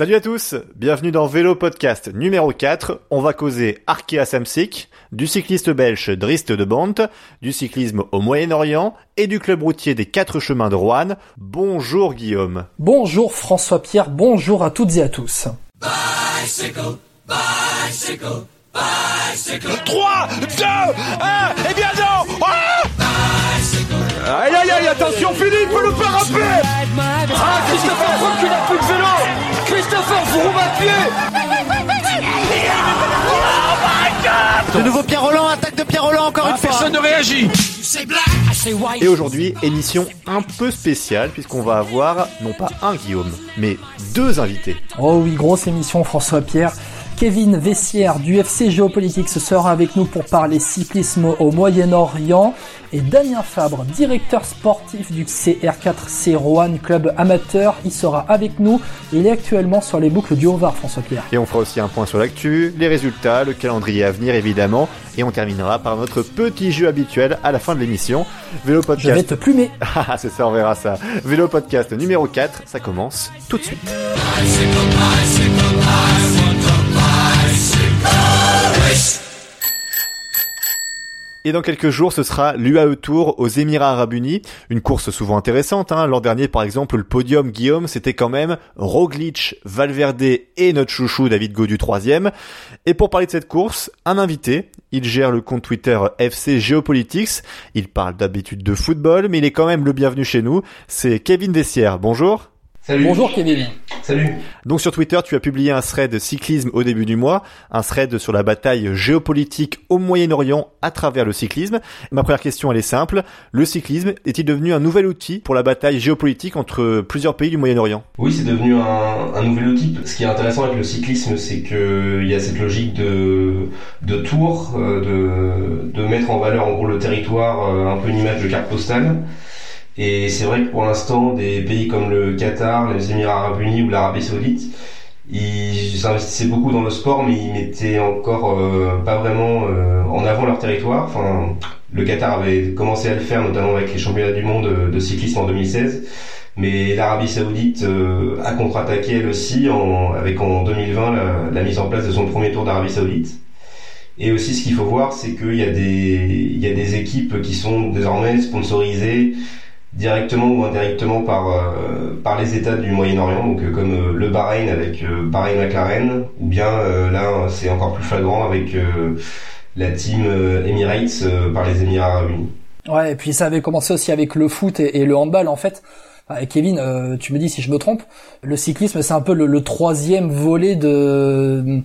Salut à tous, bienvenue dans Vélo Podcast numéro 4. On va causer Arkea Samsic, du cycliste belge Drist de Bont, du cyclisme au Moyen-Orient et du club routier des quatre chemins de Rouen. Bonjour Guillaume. Bonjour François-Pierre, bonjour à toutes et à tous. Bicycle, bicycle, bicycle. 3, 2, 1, et bien non ah Aïe aïe aïe, attention Philippe, le faire rappeler Ah, Christopher Froome qui n'a plus de vélo Christopher Froome à pied De nouveau Pierre Roland, attaque de Pierre Roland encore une fois. Personne ne réagit Et aujourd'hui, émission un peu spéciale puisqu'on va avoir non pas un Guillaume, mais deux invités. Oh oui, grosse émission François-Pierre. Kevin Vessière du FC Géopolitique sera avec nous pour parler cyclisme au Moyen-Orient et Damien Fabre, directeur sportif du CR4C Rouen Club Amateur, il sera avec nous. Il est actuellement sur les boucles du Haut-Var, François-Pierre. Et on fera aussi un point sur l'actu, les résultats, le calendrier à venir évidemment, et on terminera par notre petit jeu habituel à la fin de l'émission. Vélo Je vais Podcast. te plumer. Ah, c'est ça, on verra ça. Vélo Podcast numéro 4, ça commence tout de suite. Et dans quelques jours, ce sera l'UAE Tour aux Émirats Arabes Unis. Une course souvent intéressante. Hein. L'an dernier, par exemple, le podium Guillaume, c'était quand même Roglic, Valverde et notre chouchou David Gaudu troisième. Et pour parler de cette course, un invité. Il gère le compte Twitter FC Geopolitics. Il parle d'habitude de football, mais il est quand même le bienvenu chez nous. C'est Kevin Dessière. Bonjour. Salut. Bonjour Kevin. Salut. Donc sur Twitter, tu as publié un thread cyclisme au début du mois, un thread sur la bataille géopolitique au Moyen-Orient à travers le cyclisme. Ma première question, elle est simple. Le cyclisme est-il devenu un nouvel outil pour la bataille géopolitique entre plusieurs pays du Moyen-Orient? Oui, c'est devenu un, un nouvel outil. Ce qui est intéressant avec le cyclisme, c'est que il y a cette logique de, de tour, euh, de, de mettre en valeur en gros le territoire, euh, un peu une image de carte postale. Et c'est vrai que pour l'instant, des pays comme le Qatar, les Émirats Arabes Unis ou l'Arabie Saoudite, ils investissaient beaucoup dans le sport, mais ils mettaient encore euh, pas vraiment euh, en avant leur territoire. Enfin, le Qatar avait commencé à le faire, notamment avec les championnats du monde de, cyclisme en 2016. Mais l'Arabie Saoudite euh, a contre-attaqué elle aussi en, avec en 2020 la, la mise en place de son premier tour d'Arabie Saoudite. Et aussi, ce qu'il faut voir, c'est qu'il y a des, il y a des équipes qui sont désormais sponsorisées directement ou indirectement par euh, par les États du Moyen-Orient, donc euh, comme euh, le Bahreïn avec euh, Bahreïn McLaren, ou bien là c'est encore plus flagrant avec la team Emirates par les Émirats Arabes Unis. Ouais, et puis ça avait commencé aussi avec le foot et, le handball en fait. Kevin, tu me dis si je me trompe, le cyclisme c'est un peu le troisième volet de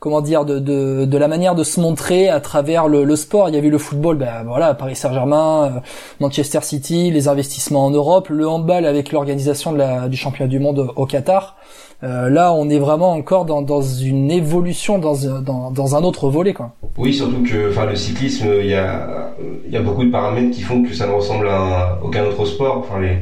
comment dire de, de, de la manière de se montrer à travers le, le sport. Il y a eu le football, ben voilà, Paris Saint-Germain, euh, Manchester City, les investissements en Europe, le handball avec l'organisation de la, du championnat du monde au Qatar. Euh, là, on est vraiment encore dans, dans une évolution, dans, dans, dans un autre volet, quoi. Oui, surtout que enfin le cyclisme, il y a y a beaucoup de paramètres qui font que ça ne ressemble à un- aucun autre sport. Enfin les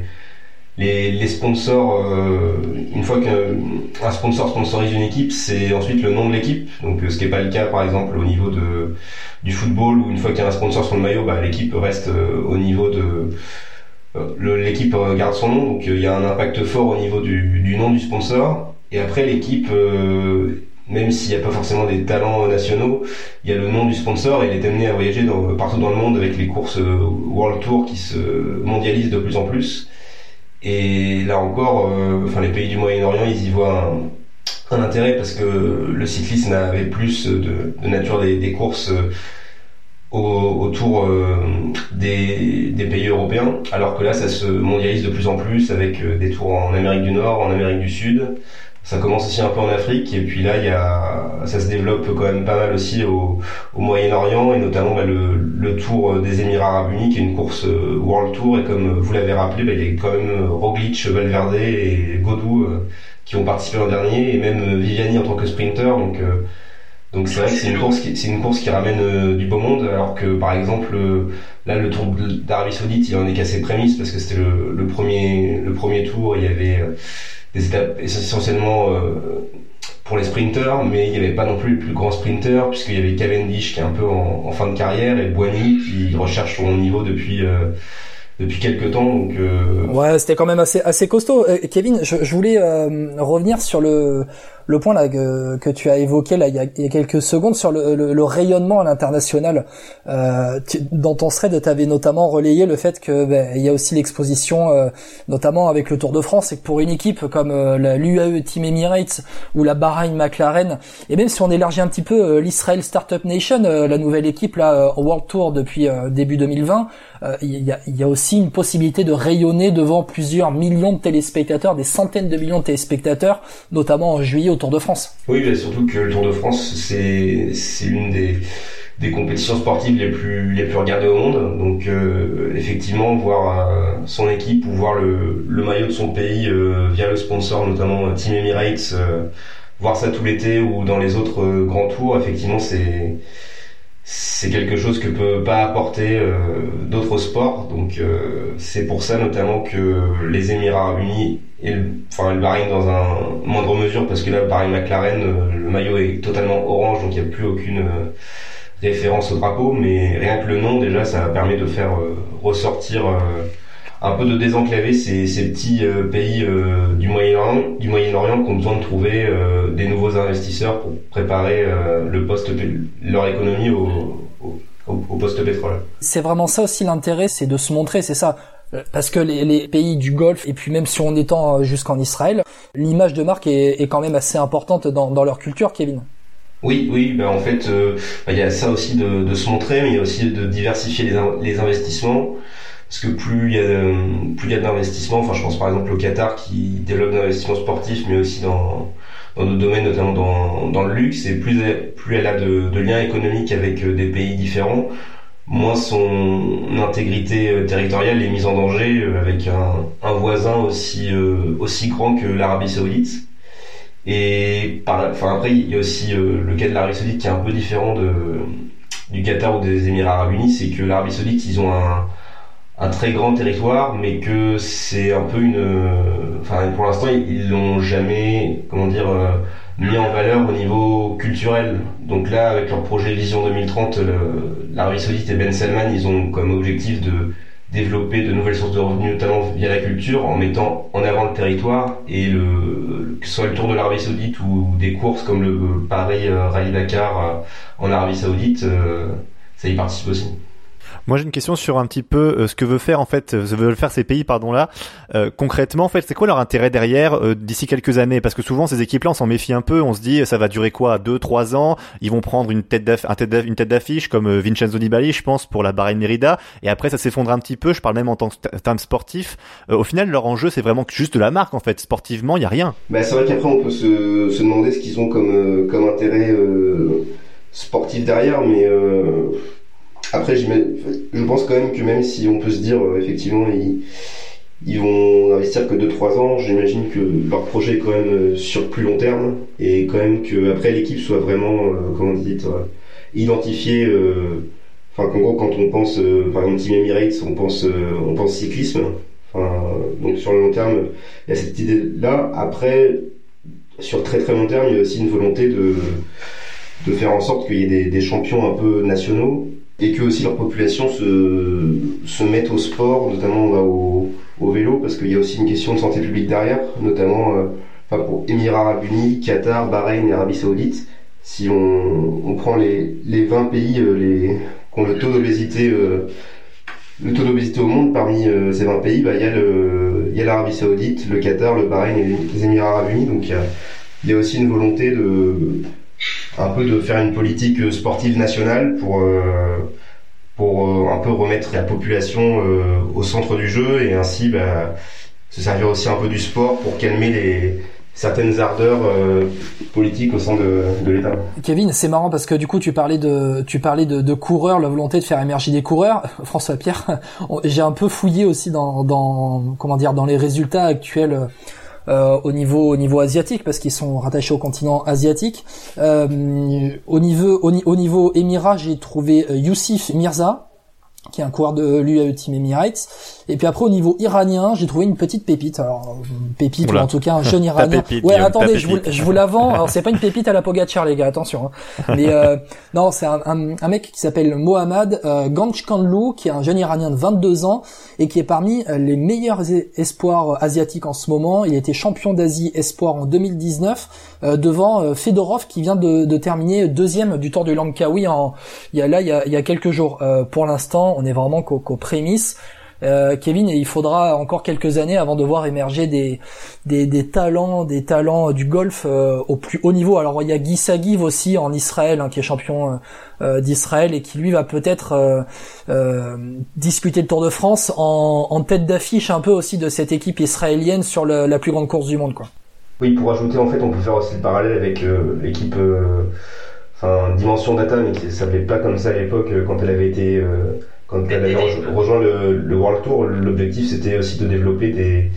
les, les sponsors, euh, une fois qu'un sponsor sponsorise une équipe, c'est ensuite le nom de l'équipe. Donc euh, ce qui n'est pas le cas par exemple au niveau de du football où une fois qu'il y a un sponsor sur le maillot, bah, l'équipe reste euh, au niveau de euh, l'équipe garde son nom. Donc il y a un impact fort au niveau du, du nom du sponsor. Et après l'équipe même s'il n'y a pas forcément des talents nationaux, il y a le nom du sponsor et il est amené à voyager dans- partout dans le monde avec les courses World Tour qui se mondialisent de plus en plus. Et là encore, euh, enfin les pays du Moyen-Orient, ils y voient un, intérêt parce que le cyclisme avait plus de, nature des, courses euh, au- autour euh, des, pays européens, alors que là, ça se mondialise de plus en plus avec des tours en Amérique du Nord, en Amérique du Sud. Ça commence aussi un peu en Afrique et puis là, il y a, ça se développe quand même pas mal aussi au, au Moyen-Orient et notamment bah, le, le Tour des Émirats Arabes Unis qui est une course euh, World Tour et comme vous l'avez rappelé, bah, il y a quand même euh, Roglic, Valverde et Godou euh, qui ont participé l'an dernier et même euh, Viviani en tant que sprinter donc euh, donc c'est vrai que c'est une course qui c'est une course qui ramène euh, du beau monde alors que par exemple euh, là le Tour d'Arabie Saoudite il en est qu'à ses prémices parce que c'était le, le premier le premier tour il y avait euh, des essentiellement euh, pour les sprinters, mais il n'y avait pas non plus le plus grand sprinter, puisqu'il y avait Cavendish qui est un peu en, en fin de carrière, et Boigny qui recherche son niveau depuis, euh, depuis quelques temps. Donc, euh... ouais, c'était quand même assez assez costaud. Euh, Kevin, je, je voulais euh, revenir sur le le point là que, que, tu as évoqué là il y a, il y a quelques secondes sur le, le, le rayonnement à l'international. Euh, dans ton thread, tu avais notamment relayé le fait que ben, il y a aussi l'exposition, euh, notamment avec le Tour de France, et que pour une équipe comme euh, l'UAE Team Emirates ou la Bahrain McLaren, et même si on élargit un petit peu l'Israel Startup Nation, la nouvelle équipe là au World Tour depuis début 2020, il y a, y, a, aussi une possibilité de rayonner devant plusieurs millions de téléspectateurs, des centaines de millions de téléspectateurs, notamment en juillet Tour de France. Oui, surtout que le Tour de France, c'est c'est une des des compétitions sportives les plus les plus regardées au monde. Donc euh, effectivement, voir euh, son équipe ou voir le, le maillot de son pays euh, via le sponsor, notamment Team Emirates, voir ça tout l'été ou dans les autres grands tours, effectivement, c'est c'est quelque chose que peut pas apporter d'autres sports. Donc c'est pour ça notamment que les Émirats Unis et le, enfin le Bahreïn dans un moindre mesure parce que là Bahreïn McLaren euh, le maillot est totalement orange donc il n'y a plus aucune euh, référence au drapeau mais rien que le nom déjà ça permet de faire euh, ressortir un peu de désenclaver ces, ces petits pays du Moyen-Orient du Moyen-Orient qui ont besoin de trouver des nouveaux investisseurs pour préparer le poste leur économie au, au, au poste pétrole. C'est vraiment ça aussi l'intérêt, c'est de se montrer, c'est ça euh, parce que les, les, pays du Golfe, et puis même si on étend euh, jusqu'en Israël, l'image de marque est, est, quand même assez importante dans, dans leur culture, Kevin. Oui, oui, ben en fait, euh, ben, il y a ça aussi de, de, se montrer, mais il y a aussi de diversifier les, les investissements. Parce que plus il y a, plus il y a d'investissements, enfin je pense par exemple au Qatar qui développe d'investissements sportifs, mais aussi dans, d'autres domaines, notamment dans, dans le luxe, et plus, plus elle a de, liens économiques avec des pays différents, moins son intégrité euh, territoriale est mise en danger euh, avec un, voisin aussi euh, aussi grand que l'Arabie Saoudite. Et enfin après il y a aussi le cas de l'Arabie Saoudite qui est un peu différent du Qatar ou des Émirats Arabes Unis, c'est que l'Arabie Saoudite ils ont un un très grand territoire, mais que c'est un peu une, enfin pour l'instant ils l'ont jamais, comment dire, mis en valeur au niveau culturel. Donc là, avec leur projet Vision 2030, l'Arabie Saoudite et Ben Salman, ils ont comme objectif de développer de nouvelles sources de revenus, notamment via la culture, en mettant en avant le territoire et le, que ce soit le Tour de l'Arabie Saoudite ou des courses comme le Paris euh, Rallye Dakar euh, en Arabie Saoudite, euh, ça y participe aussi. Moi, j'ai une question sur un petit peu euh, ce que veut faire en fait, ce veulent faire ces pays, pardon là. Euh, concrètement, en fait, c'est quoi leur intérêt derrière euh, d'ici quelques années? Parce que souvent, ces équipes-là, on s'en méfie un peu. On se dit, ça va durer quoi? Deux, trois ans? Ils vont prendre une tête une tête d'affiche comme Vincenzo Nibali, je pense, pour la Bahrain Merida, et après, ça s'effondre un petit peu. Je parle même en tant que terme sportif. au final, leur enjeu, c'est vraiment juste de la marque en fait. Sportivement, il y a rien. Bah, c'est vrai qu'après, on peut se, se demander ce qu'ils ont comme comme intérêt sportif derrière, mais après, je pense quand même que même si on peut se dire, euh, effectivement, ils, vont investir que 2-3 ans, j'imagine que leur projet est quand même euh, sur plus long terme et quand même que après l'équipe soit vraiment, euh, comment dit, identifiée. Enfin, qu'en gros, quand on pense, par exemple, Team Emirates, on pense, on pense cyclisme. Donc sur le long terme, il y a cette idée-là. Après, sur très très long terme, il y a aussi une volonté de de faire en sorte qu'il y ait des, des champions un peu nationaux et que aussi leur population se, se mette au sport, notamment bah, au, au, vélo, parce qu'il y a aussi une question de santé publique derrière, notamment euh, enfin, pour Émirats Arabes Unis, Qatar, Bahreïn et Arabie Saoudite. Si on, on prend les, les 20 pays euh, les, qui ont le taux d'obésité euh, le taux d'obésité au monde parmi ces 20 pays, bah, il y a le, il y a l'Arabie Saoudite, le Qatar, le Bahreïn et les Émirats Arabes Unis. Donc il y a, y a aussi une volonté de un peu de faire une politique sportive nationale pour euh, pour euh, un peu remettre la population euh, au centre du jeu et ainsi bah, se servir aussi un peu du sport pour calmer les certaines ardeurs politiques au sein de, de l'État. Kevin, c'est marrant parce que du coup tu parlais de tu parlais de, de coureurs, la volonté de faire émerger des coureurs. François Pierre, j'ai un peu fouillé aussi dans, dans comment dire dans les résultats actuels euh, au niveau au niveau asiatique parce qu'ils sont rattachés au continent asiatique. Euh, au niveau au, niveau Émirats, j'ai trouvé euh, Youssif Mirza qui est un coureur de l'UAE Team Emirates Et puis après au niveau iranien, j'ai trouvé une petite pépite. Alors pépite Oula. ou en tout cas un jeune iranien. pépite, ouais, Guillaume, attendez, je vous, je vous la vends. Alors c'est pas une pépite à la Pogacar les gars, attention. hein. Mais euh, non, c'est un, un, un mec qui s'appelle Mohammad euh, Ganchkanlou, qui est un jeune iranien de 22 ans et qui est parmi euh, les meilleurs es- espoirs euh, asiatiques en ce moment. Il a été champion d'Asie espoir en 2019 euh, devant euh, Fedorov qui vient de, de terminer deuxième du Tour du Langkawi en il y a là il y a, il y a quelques jours. Euh, pour l'instant, on est vraiment qu'aux qu'aux prémices. Euh, Kevin, il faudra encore quelques années avant de voir émerger des des, des talents, des talents du golf euh, au plus haut niveau. Alors il y a Guy Sagiv aussi en Israël, hein, qui est champion euh, euh, d'Israël et qui lui va peut-être euh, euh, disputer le Tour de France en, en tête d'affiche un peu aussi de cette équipe israélienne sur le- la plus grande course du monde, quoi. Oui, pour ajouter, en fait, on peut faire aussi le parallèle avec l'équipe, enfin, Dimension Data, mais qui s'appelait pas comme ça à l'époque, quand elle avait été, euh, quand elle avait rejo- rejoint le, le World Tour. L'objectif, c'était aussi de développer des,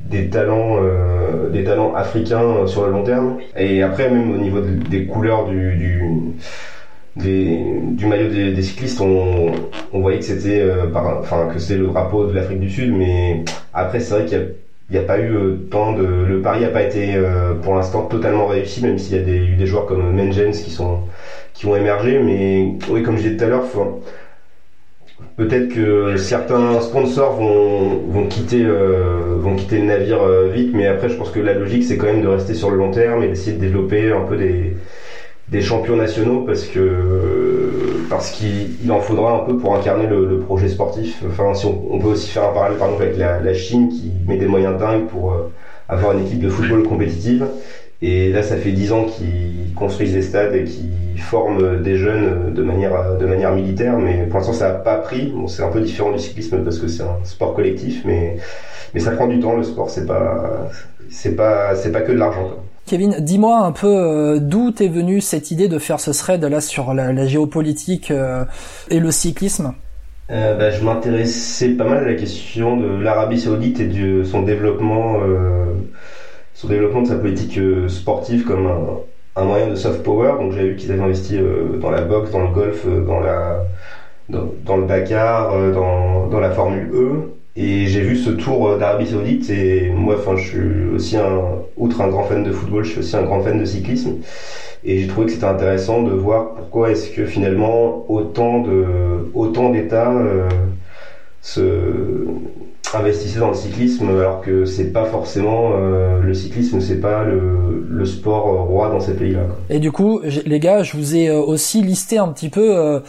des talents, euh, des talents africains sur le long terme. Et après, même au niveau de- des couleurs du, du des, du maillot des, des cyclistes, on, on voyait que c'était, euh, enfin, que c'était le drapeau de l'Afrique du Sud, mais après, c'est vrai qu'il y a il n'y a pas eu euh, tant de le pari n'a pas été euh, pour l'instant totalement réussi même s'il y a des, eu des joueurs comme Mengens qui sont qui ont émergé mais oui comme je disais tout à l'heure faut- peut-être que certains sponsors vont vont quitter euh, vont quitter le navire euh, vite mais après je pense que la logique c'est quand même de rester sur le long terme et d'essayer de développer un peu des des champions nationaux parce que parce qu'il il en faudra un peu pour incarner le, projet sportif. Enfin, si on, on peut aussi faire un parallèle par exemple avec la, la Chine qui met des moyens dingues pour euh, avoir une équipe de football compétitive. Et là, ça fait dix ans qu'ils construisent des stades et qu'ils forment des jeunes de manière de manière militaire, mais pour l'instant, ça n'a pas pris. Bon, c'est un peu différent du cyclisme parce que c'est un sport collectif, mais mais ça prend du temps. Le sport, c'est pas c'est pas c'est pas que de l'argent. Kevin, dis-moi un peu euh, d'où t'es venue cette idée de faire ce thread là sur la, la géopolitique euh, et le cyclisme? Euh, bah, je m'intéressais pas mal à la question de l'Arabie Saoudite et de son développement, euh, son développement de sa politique euh, sportive comme un, un moyen de soft power. Donc j'avais vu qu'ils avaient investi euh, dans la boxe, dans le golf, euh, dans la dans, le Dakar, dans, dans la Formule E. Et j'ai vu ce tour d'Arabie Saoudite et moi, enfin, je suis aussi un, outre un grand fan de football, je suis aussi un grand fan de cyclisme. Et j'ai trouvé que c'était intéressant de voir pourquoi est-ce que finalement autant de autant d'États se investissaient dans le cyclisme alors que c'est pas forcément euh, le cyclisme, c'est pas le, sport euh, roi dans ces pays-là. Et du coup, les gars, je vous ai euh, aussi listé un petit peu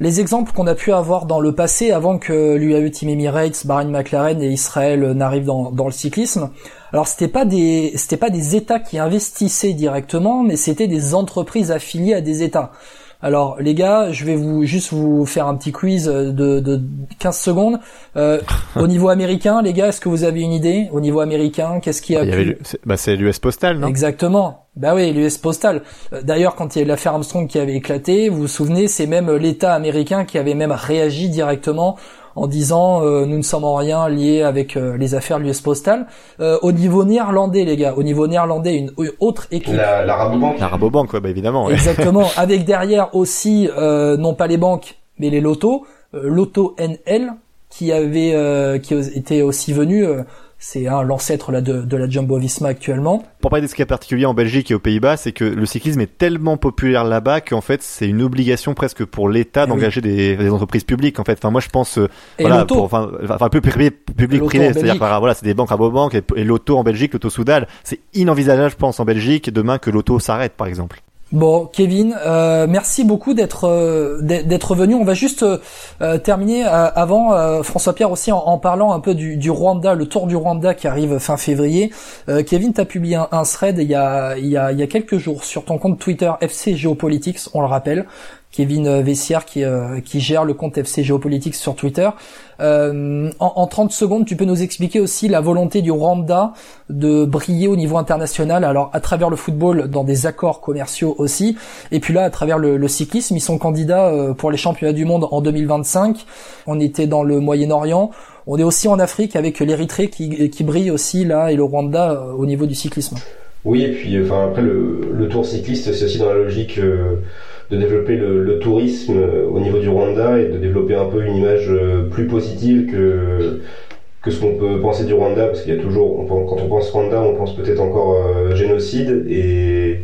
les exemples qu'on a pu avoir dans le passé avant que l'UAE Team Emirates, Bahrain McLaren et Israël n'arrivent dans, dans le cyclisme. Alors c'était pas des c'était pas des États qui investissaient directement, mais c'était des entreprises affiliées à des États. Alors les gars, je vais vous juste vous faire un petit quiz de, de 15 secondes. Euh, au niveau américain, les gars, est-ce que vous avez une idée? Au niveau américain, qu'est-ce qui a pu- c'est bah, c'est l'US Postal, non? Exactement. Bah oui, l'US Postal. Euh, D'ailleurs, quand il y a eu l'affaire Armstrong qui avait éclaté, vous vous souvenez, c'est même l'État américain qui avait même réagi directement en disant euh, nous ne sommes en rien liés avec euh, les affaires de l'US Postal. Euh, au niveau néerlandais, les gars, au niveau néerlandais, une une autre équipe. La, la Rabobank, La Rabobank, ouais, bah, évidemment. ouais. Exactement. avec derrière aussi, euh, non pas les banques, mais les lotos. Euh, Loto NL, qui avait, euh, qui était aussi venu. C'est hein, l'ancêtre là de, de la Jumbo Visma actuellement. Pour parler de ce qui est particulier en Belgique et aux Pays-Bas, c'est que le cyclisme est tellement populaire là-bas qu'en fait, c'est une obligation presque pour l'État Eh d'engager des, des entreprises publiques. En fait, enfin, moi, je pense, euh, voilà, pour, enfin, enfin, un peu privé, public privé, c'est-à-dire, voilà, c'est des banques Rabobank et, et l'auto en Belgique, l'auto Soudal. C'est inenvisageable, je pense, en Belgique, demain que l'auto s'arrête, par exemple. Bon, Kevin, euh, merci beaucoup d'être euh, d'être d'être venu. On va juste euh, euh, terminer euh, avant euh, François Pierre aussi en, en parlant un peu du, du Rwanda, le Tour du Rwanda qui arrive fin février. Kevin, t'as publié un, un thread il y a il y a il y a quelques jours sur ton compte Twitter FC Géopolitics, on le rappelle. Kevin euh, Vessière qui, euh, qui gère le compte FC Géopolitics sur Twitter. Euh, en, en 30 secondes, tu peux nous expliquer aussi la volonté du Rwanda de briller au niveau international, alors à travers le football, dans des accords commerciaux aussi, et puis là, à travers le, le cyclisme, ils sont candidats pour les championnats du monde en 2025. On était dans le Moyen-Orient. On est aussi en Afrique avec l'Érythrée qui, qui brille aussi là et le Rwanda au niveau du cyclisme. Oui, et puis enfin après le, le tour cycliste, c'est aussi dans la logique euh, de développer le, le tourisme euh, au niveau du Rwanda et de développer un peu une image euh, plus positive que que ce qu'on peut penser du Rwanda, parce qu'il y a toujours, quand on pense Rwanda, on pense peut-être encore euh, génocide, et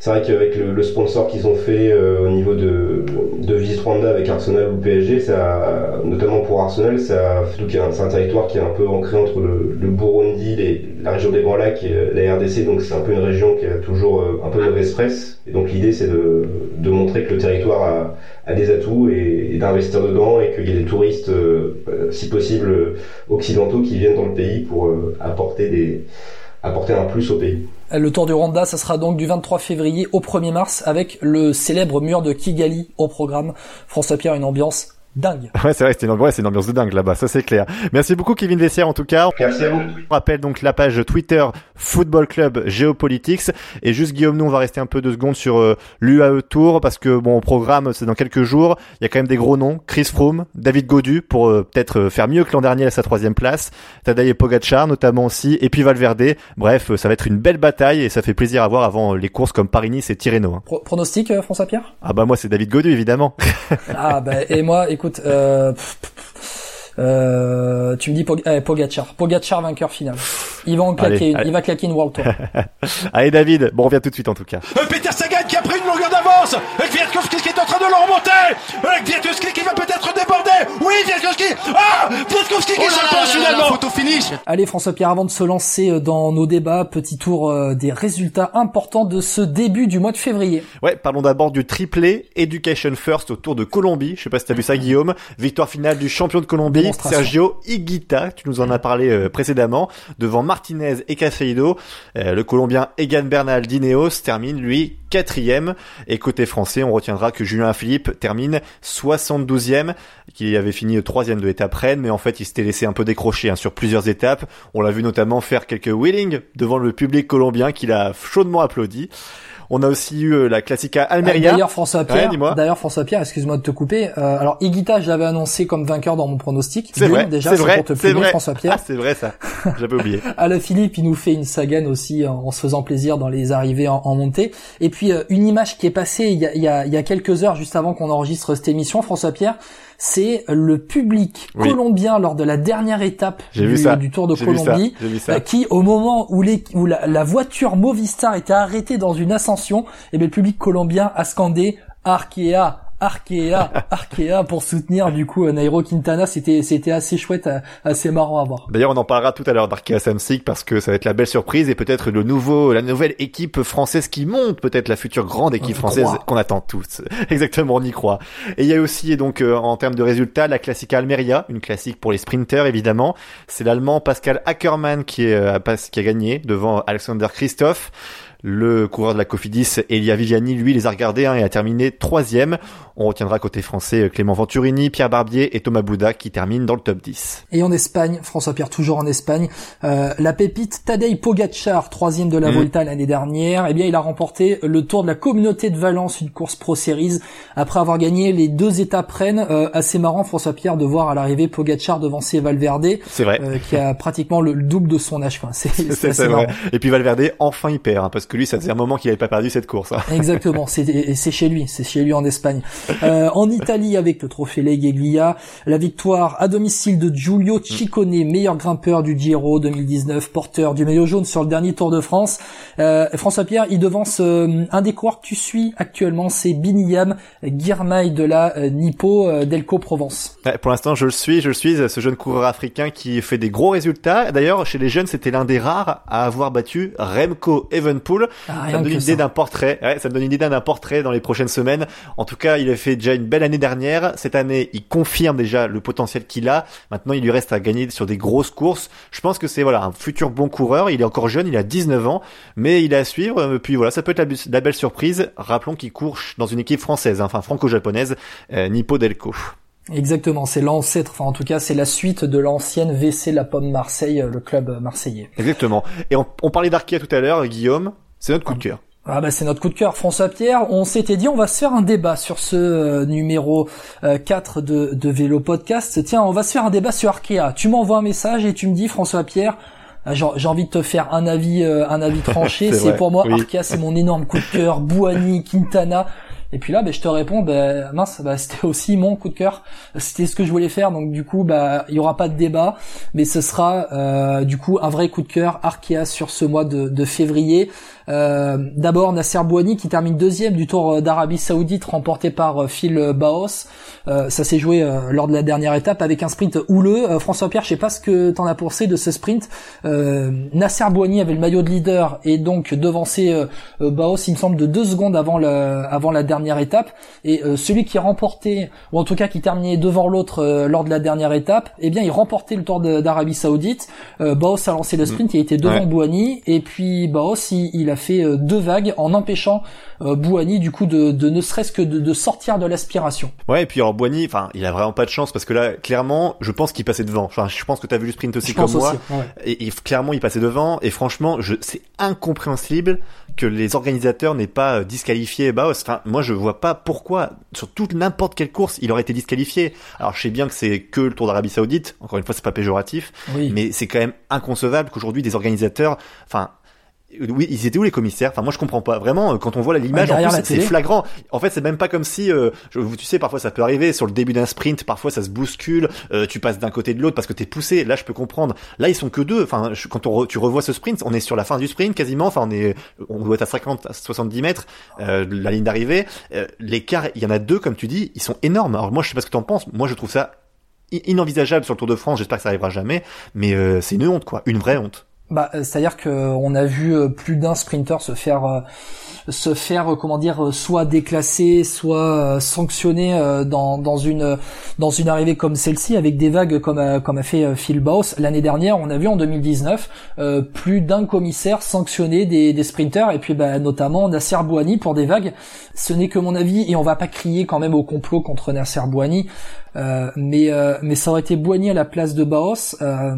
c'est vrai qu'avec le, le sponsor qu'ils ont fait euh, au niveau de, de Visite Rwanda avec Arsenal ou PSG, ça, notamment pour Arsenal, ça, a c'est un territoire qui est un peu ancré entre le, le Burundi, les, la région des Grands Lacs et euh, la RDC, donc c'est un peu une région qui a toujours euh, un peu mauvaise presse, et donc l'idée c'est de, de montrer que le territoire a, a des atouts et, et d'investir dedans, et qu'il y ait des touristes, euh, si possible, occidentaux qui viennent dans le pays pour euh, apporter des apporter un plus au pays. Le Tour du Rwanda, ça sera donc du 23 février au 1er mars avec le célèbre mur de Kigali au programme. François Pierre, une ambiance dingue. Ouais, c'est vrai, c'était une, ambiance- ouais, c'est une ambiance de dingue là-bas, ça c'est clair. Merci beaucoup Kevin Vessière en tout cas. Merci à vous. On rappelle donc la page Twitter Football Club Géopolitics et juste Guillaume, nous on va rester un peu deux secondes sur euh, l'UAE Tour parce que bon au programme c'est dans quelques jours. Il y a quand même des gros noms, Chris Froome, David Godu pour euh, peut-être euh, faire mieux que l'an dernier à sa troisième place, Tadej Pogacar notamment aussi et puis Valverde. Bref, euh, ça va être une belle bataille et ça fait plaisir à voir avant euh, les courses comme Paris-Nice et Tirreno. hein. Pro- pronostic, euh, François Pierre Ah bah moi c'est David Godu évidemment. Ah bah et moi, écoute, euh, pff, pff, pff, euh, tu me dis Pog- eh, Pogacar, Pogacar vainqueur final. Il va en claquer, Allez, une. allez. il va claquer une World Tour. Allez David, bon on revient tout de suite en tout cas. Euh, Peter Sagan qui a pris une longueur d'avance. Euh, Kwiatkowski qui est en train de le remonter. Kwiatkowski qui va peut-être déborder. Oui, Kwiatkowski. Ah, Kwiatkowski qui Oh là se là pense là là, Allez François Pierre, avant de se lancer euh, dans nos débats, petit tour euh, des résultats importants de ce début du mois de février. Ouais, parlons d'abord du triplé Education First au Tour de Colombie. Je sais pas si t'as vu ça, Guillaume. Victoire finale du champion de Colombie. Sergio Higuita. Tu nous en as parlé euh, précédemment. Devant Martinez et Cafeido. Le Colombien Egan Bernal d'Ineos termine, lui, quatrième. Et côté français, on retiendra que Julien Philippe termine 72e, qu'il avait fini troisième de l'étape Rennes, mais en fait, il s'était laissé un peu décrocher hein, sur plusieurs étapes. On l'a vu notamment faire quelques wheelings devant le public colombien qu'il a chaudement applaudi. On a aussi eu euh, la Classica Almeria. Ah, D'ailleurs François Pierre, d'ailleurs François Pierre, excuse-moi de te couper. euh, alors Higuita, je l'avais annoncé comme vainqueur dans mon pronostic. C'est vrai, déjà c'est vrai, pour te vrai. François Pierre. Ah, c'est vrai ça. J'avais oublié. Alain Philippe, il nous fait une Sagan aussi en, en se faisant plaisir dans les arrivées en, en montée. Et puis euh, une image qui est passée il y a, il y a- il y a quelques heures, juste avant qu'on enregistre cette émission, François Pierre, c'est le public Oui. colombien lors de la dernière étape du, vu ça. du Tour de J'ai vu ça. Colombie. Vu euh, ça. qui au moment où, les, où la, la voiture Movistar était arrêtée dans une ascension, et bien le public colombien a scandé Arkea, Arkea, Arkea pour soutenir du coup euh, Nairo Quintana. C'était c'était assez chouette, euh, assez marrant à voir. D'ailleurs, on en parlera tout à l'heure d'Arkea Samsic parce que ça va être la belle surprise et peut-être le nouveau, la nouvelle équipe française qui monte, peut-être la future grande équipe française qu'on attend tous. Exactement, on y croit. Et il y a aussi donc euh, en termes de résultats la Classica Almeria, une classique pour les sprinters évidemment. C'est l'Allemand Pascal Ackermann qui est euh, qui a gagné devant Alexander Christoph. Le coureur de la Cofidis, Elia Viviani, lui, les a regardés hein, et a terminé troisième. On retiendra côté français euh, Clément Venturini, Pierre Barbier et Thomas Bouda qui terminent dans le top 10. Et en Espagne, François Pierre toujours en Espagne, euh, la pépite Tadej Pogacar, troisième de la Mhm. Volta l'année dernière, eh bien il a remporté le Tour de la Communauté de Valence, une course Pro Series, après avoir gagné les deux étapes Rennes. Euh, assez marrant François Pierre de voir à l'arrivée Pogacar devancer Valverde, C'est vrai. euh, qui a pratiquement le double de son âge. C'est c'est C'est assez c'est marrant. vrai. Et puis Valverde, enfin il perd, hein, parce que lui, ça faisait un moment qu'il avait pas perdu cette course. hein. Exactement, c'est chez lui, c'est chez lui en Espagne. Euh, en Italie avec le trophée Legeglia, la victoire à domicile de Giulio Ciccone, meilleur grimpeur du Giro 2019, porteur du maillot jaune sur le dernier Tour de France. Euh, François Pierre, il devance euh, un des coureurs que tu suis actuellement, c'est Biniyam Girmay de la euh, Nippo euh, Delco Provence. Ouais, pour l'instant, je le suis, je le suis, ce jeune coureur africain qui fait des gros résultats. D'ailleurs, chez les jeunes, c'était l'un des rares à avoir battu Remco Evenpool. Ah, Ça me donne une idée d'un portrait. Ouais, ça me donne une idée d'un portrait dans les prochaines semaines. En tout cas, il a fait déjà une belle année dernière. Cette année, il confirme déjà le potentiel qu'il a. Maintenant, il lui reste à gagner sur des grosses courses. Je pense que c'est voilà un futur bon coureur. Il est encore jeune, il a 19 ans, mais il est à suivre. Euh, Puis voilà, ça peut être la, belle surprise. Rappelons qu'il court dans une équipe française, hein, enfin franco-japonaise, euh, Nippo Delco. Exactement, c'est l'ancêtre, enfin en tout cas c'est la suite de l'ancienne VC La Pomme Marseille, euh, le club marseillais. Exactement. Et on, on parlait d'Arkea tout à l'heure, Guillaume. C'est notre coup de cœur. Ah bah c'est notre coup de cœur François Pierre, on s'était dit on va se faire un débat sur ce euh, numéro euh, 4 de, de Vélo Podcast. Tiens, on va se faire un débat sur Arkea. Tu m'envoies un message et tu me dis François Pierre, Ah, J'ai envie de te faire un avis, euh, un avis tranché. C'est pour moi oui. Arkea, c'est mon énorme coup de cœur. Bouani, Quintana. Et puis là, ben, je te réponds, ben, mince, bah, c'était aussi mon coup de cœur. C'était ce que je voulais faire, donc du coup, bah, il y aura pas de débat, mais ce sera euh, du coup un vrai coup de cœur Arkea sur ce mois de, de février. Euh, D'abord Nasser Bouani qui termine deuxième du Tour d'Arabie Saoudite remporté par euh, Phil Baos. Euh, ça s'est joué euh, lors de la dernière étape avec un sprint houleux. Euh, François Pierre, je sais pas ce que t'en as pensé de ce sprint. Nasser Bouani avait le maillot de leader et donc devancé Baos, il me semble, de deux secondes avant le, avant la dernière étape. Et euh, celui qui remportait, ou en tout cas qui terminait devant l'autre euh, lors de la dernière étape, eh bien, il remportait le Tour d'Arabie Saoudite. Euh, Baos a lancé le sprint, il été devant Ouais. Bouani, et puis Baos, il, il a fait deux vagues en empêchant Bouani, du coup, de, de ne serait-ce que de, de sortir de l'aspiration. Ouais, et puis alors Boigny, enfin, il a vraiment pas de chance parce que là, clairement, je pense qu'il passait devant. Enfin, je pense que t'as vu le sprint aussi Je comme moi. aussi. ouais. Et, et clairement, il passait devant. Et franchement, je, c'est incompréhensible que les organisateurs n'aient pas euh, disqualifié Baos. Enfin, moi, je vois pas pourquoi, sur toute n'importe quelle course, il aurait été disqualifié. Alors, je sais bien que c'est que le Tour d'Arabie Saoudite. Encore une fois, c'est pas péjoratif. Oui. Mais c'est quand même inconcevable qu'aujourd'hui, des organisateurs, enfin, oui, ils étaient où les commissaires? Enfin, moi je comprends pas. Vraiment, euh, quand on voit l'image, en plus, c'est flagrant. En fait, c'est même pas comme si, euh, tu sais, parfois ça peut arriver sur le début d'un sprint, parfois ça se bouscule, euh, tu passes d'un côté de l'autre parce que t'es poussé. Là, je peux comprendre. Là, ils sont que deux. Enfin, je- quand on re- tu revois ce sprint, on est sur la fin du sprint quasiment. Enfin, on est, on doit être à 50, à 70 mètres euh, la ligne d'arrivée. Euh, L'écart, il y en a deux, comme tu dis, ils sont énormes. Alors moi, je sais pas ce que t'en penses. Moi, je trouve ça inenvisageable sur le Tour de France. J'espère que ça arrivera jamais. Mais euh, c'est une honte, quoi, une vraie honte. Bah, euh, c'est-à-dire que on a vu euh, plus d'un sprinter se faire euh, se faire euh, comment dire euh, soit déclassé, soit euh, sanctionné euh, dans dans une dans une arrivée comme celle-ci avec des vagues comme a, comme a fait euh, Phil Baus l'année dernière. On a vu en 2019 euh, plus d'un commissaire sanctionner des des sprinters et puis bah, notamment Nasser Bouani pour des vagues. Ce n'est que mon avis et on va pas crier quand même au complot contre Nasser Bouani. Euh, mais euh, mais ça aurait été Bouani à la place de Baos. Euh,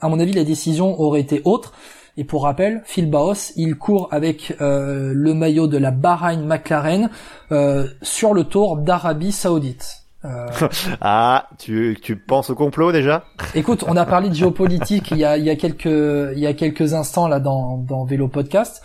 à mon avis, la décision aurait été autre. Et pour rappel, Phil Baos, il court avec euh, le maillot de la Bahrain McLaren euh, sur le Tour d'Arabie Saoudite. Euh, Ah, tu, tu penses au complot déjà? Écoute, on a parlé de géopolitique il y a, il y a quelques il y a quelques instants là dans dans Vélo Podcast.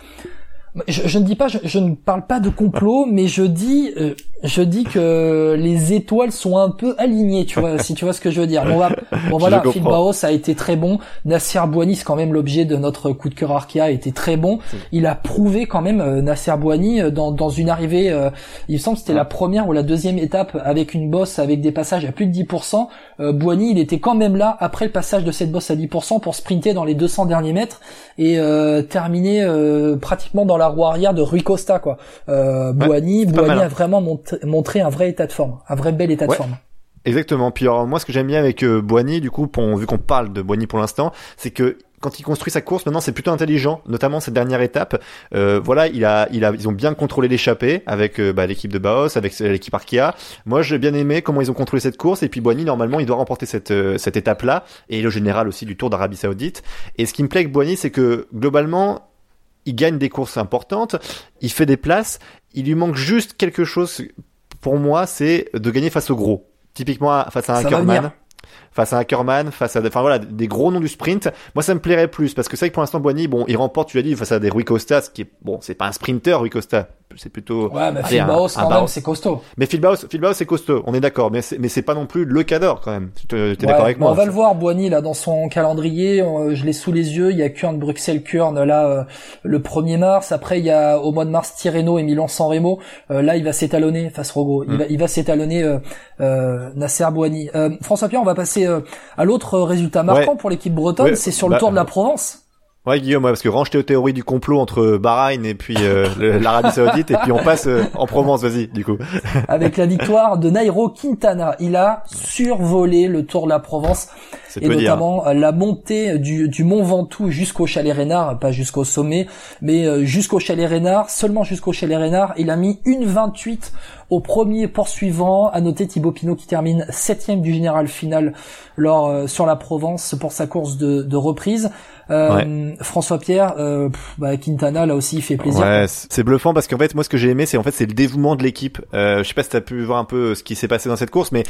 Je, je ne dis pas, je, je ne parle pas de complot, mais je dis, euh, je dis que les étoiles sont un peu alignées, tu vois, si tu vois ce que je veux dire. Bon, va- bon voilà, Phil. Baos a été très bon. Nasser Bouani, c'est quand même l'objet de notre coup de cœur Arkea, a été très bon. Il a prouvé quand même euh, Nasser Bouani euh, dans, dans une arrivée, euh, il me semble que c'était la première ou la deuxième étape avec une bosse avec des passages à plus de 10%. Euh, Bouani, il était quand même là après le passage de cette bosse à 10% pour sprinter dans les 200 derniers mètres et euh, terminer euh, pratiquement dans la roue arrière de Rui Costa quoi. Euh, Bouani, pas Bouani mal, hein. a vraiment montré, montré un vrai état de forme, un vrai bel état de forme. Exactement. Puis alors, moi, ce que j'aime bien avec euh, Boigny, du coup, pour- vu qu'on parle de Boigny pour l'instant, c'est que quand il construit sa course, maintenant, c'est plutôt intelligent, notamment cette dernière étape. Euh, voilà, il a, il a, ils ont bien contrôlé l'échappée avec euh, bah, l'équipe de Baos, avec l'équipe Arkea. Moi, j'ai bien aimé comment ils ont contrôlé cette course. Et puis Boigny, normalement, il doit remporter cette euh, cette étape-là et le général aussi du Tour d'Arabie Saoudite. Et ce qui me plaît avec Boigny, c'est que globalement, il gagne des courses importantes, il fait des places. Il lui manque juste quelque chose. Pour moi, c'est de gagner face au gros. Typiquement face à un venir. Face à Ackermann, face à, enfin voilà, des gros noms du sprint. Moi, ça me plairait plus parce que c'est vrai que pour l'instant, Boigny, bon, il remporte, tu l'as dit, face à des Rui Costa, ce qui est, bon, c'est pas un sprinter, Rui Costa. C'est plutôt, Ouais, mais Phil Baos quand même, c'est costaud. Mais Phil Baos, Phil Baos, c'est costaud, on est d'accord, mais c'est, mais c'est pas non plus le cador quand même. Tu Ouais, d'accord avec moi On va le voir, Boigny, là, dans son calendrier. euh, je l'ai sous les yeux. Il y a Kurn, Bruxelles, Kurn, là, euh, le 1er mars. Après, il y a, au mois de mars, Tirreno et Milan-San Remo. Euh, là, il va s'étalonner face Rogo. Il Mm. va, il va s'étalonner, euh, euh, Nasser Boigny. François Pierre, on va passer euh, à l'autre résultat marquant Ouais. pour l'équipe bretonne. Ouais, c'est sur le bah, Tour de la Provence. Ouais, Guillaume, ouais, parce que range tes théories du complot entre Bahreïn et puis euh, l'Arabie Saoudite, et puis on passe euh, en Provence, vas-y, du coup. avec la victoire de Nairo Quintana. Il a survolé le Tour de la Provence C'est et dire. notamment la montée du, du Mont Ventoux jusqu'au Chalet Reynard, pas jusqu'au sommet, mais jusqu'au Chalet Reynard, seulement jusqu'au Chalet Reynard. Il a mis une 28 au premier poursuivant. À noter Thibaut Pinot qui termine septième du général final lors euh, sur la Provence pour sa course de, de reprise. Euh, François Pierre, euh, pff, bah, Quintana là aussi il fait plaisir. Ouais, c'est bluffant parce qu'en fait, moi, ce que j'ai aimé, c'est en fait, c'est le dévouement de l'équipe. Euh, je sais pas si t'as pu voir un peu ce qui s'est passé dans cette course, mais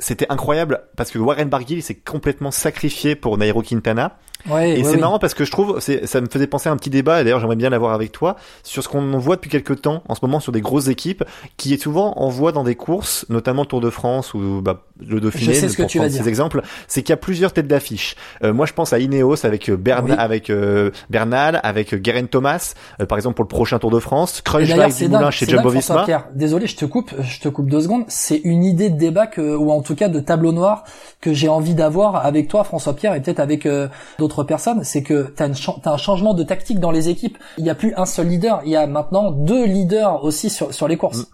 c'était incroyable parce que Warren Barguil s'est complètement sacrifié pour Nairo Quintana. Ouais, Et ouais, c'est oui. marrant parce que je trouve, ça me faisait penser à un petit débat, et d'ailleurs j'aimerais bien l'avoir avec toi, sur ce qu'on voit depuis quelques temps, en ce moment sur des grosses équipes, qui est souvent on voit dans des courses, notamment le Tour de France ou bah, le Dauphiné, Je sais ce que tu vas prendre dire. ces exemples, c'est qu'il y a plusieurs têtes d'affiche. Euh, moi je pense à Ineos avec euh, Bern, Oui. avec euh, Bernal, avec euh, Geraint Thomas, euh, par exemple pour le prochain Tour de France, Crunchback dingue, chez Jumbo Visma. Pierre. Désolé, je te coupe, je te coupe deux secondes. C'est une idée de débat que, ou en tout cas de tableau noir que j'ai envie d'avoir avec toi, François Pierre, et peut-être avec euh, d'autres. C'est que chan- t'as un changement de tactique dans les équipes. Il n'y a plus un seul leader. Il y a maintenant deux leaders aussi sur, sur les courses.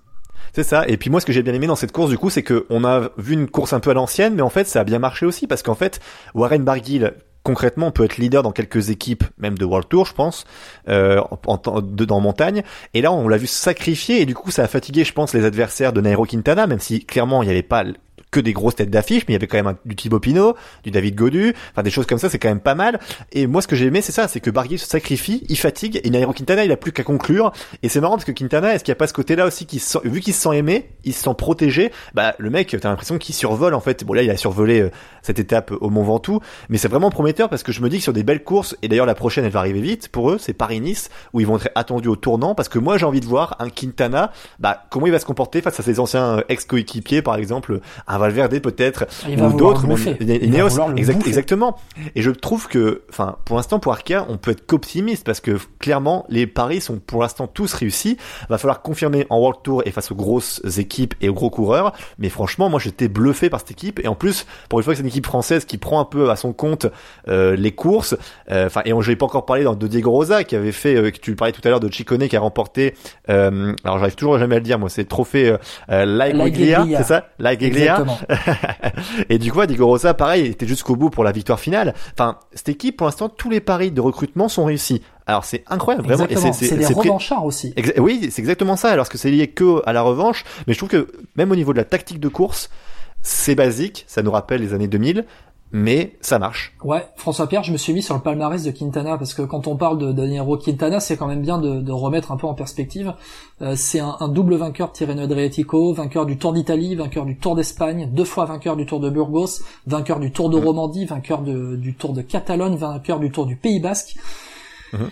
C'est ça. Et puis moi, ce que j'ai bien aimé dans cette course, du coup, c'est que on a vu une course un peu à l'ancienne, mais en fait, ça a bien marché aussi parce qu'en fait, Warren Barguil, concrètement, peut être leader dans quelques équipes, même de World Tour, je pense, euh, en, dans montagne. Et là, on l'a vu sacrifier et du coup, ça a fatigué, je pense, les adversaires de Nairo Quintana, même si clairement, il n'y avait pas que des grosses têtes d'affiche, mais il y avait quand même du Thibaut Pinot, du David Godu, enfin des choses comme ça, c'est quand même pas mal. Et moi, ce que j'ai aimé, c'est ça, c'est que Barguil se sacrifie, il fatigue, et Nairo Quintana, il a plus qu'à conclure. Et c'est marrant parce que Quintana, est-ce qu'il n'y a pas ce côté-là aussi qui, se sent- vu qu'il se sent aimé, il se sent protégé, bah le mec, t'as l'impression qu'il survole en fait. Bon là, il a survolé euh, cette étape au Mont Ventoux, mais c'est vraiment prometteur parce que je me dis que sur des belles courses, et d'ailleurs la prochaine, elle va arriver vite pour eux, c'est Paris-Nice où ils vont être attendus au tournant parce que moi, j'ai envie de voir un Quintana, bah comment il va se comporter face à ses anciens euh, ex-coéquipiers, par exemple Valverde peut-être ou d'autres, exact- exactement. Et je trouve que, enfin, pour l'instant, pour Arkea, on peut être qu'optimiste parce que clairement, les paris sont pour l'instant tous réussis. Va falloir confirmer en World Tour et face aux grosses équipes et aux gros coureurs. Mais franchement, moi, j'étais bluffé par cette équipe. Et en plus, pour une fois que c'est une équipe française qui prend un peu à son compte euh, les courses. euh, Enfin, et on, je n'ai pas encore parlé dans, de Diego Rosa qui avait fait, euh, que tu parlais tout à l'heure de Chicone qui a remporté. Euh, alors, j'arrive toujours jamais à le dire. Moi, c'est trophée euh, euh, Giglia, Giglia. c'est ça, La Giglia. Exactement. et du coup, Diego Rosa, pareil, était jusqu'au bout pour la victoire finale. Enfin, cette équipe, pour l'instant, tous les paris de recrutement sont réussis. Alors, c'est incroyable, vraiment. Exactement. C'est des revanchards aussi. Exa- Oui, c'est exactement ça. Alors que c'est lié que à la revanche, mais je trouve que même au niveau de la tactique de course, c'est basique. Ça nous rappelle les années 2000, mais ça marche. Ouais, François Pierre, je me suis mis sur le palmarès de Quintana parce que quand on parle de Daniero Quintana, c'est quand même bien de, de remettre un peu en perspective. Euh, c'est un, un double vainqueur de Tirreno Adriatico, vainqueur du Tour d'Italie, vainqueur du Tour d'Espagne, deux fois vainqueur du Tour de Burgos, vainqueur du Tour de Romandie, vainqueur de- du Tour de Catalogne, vainqueur du Tour du Pays Basque. Mhm.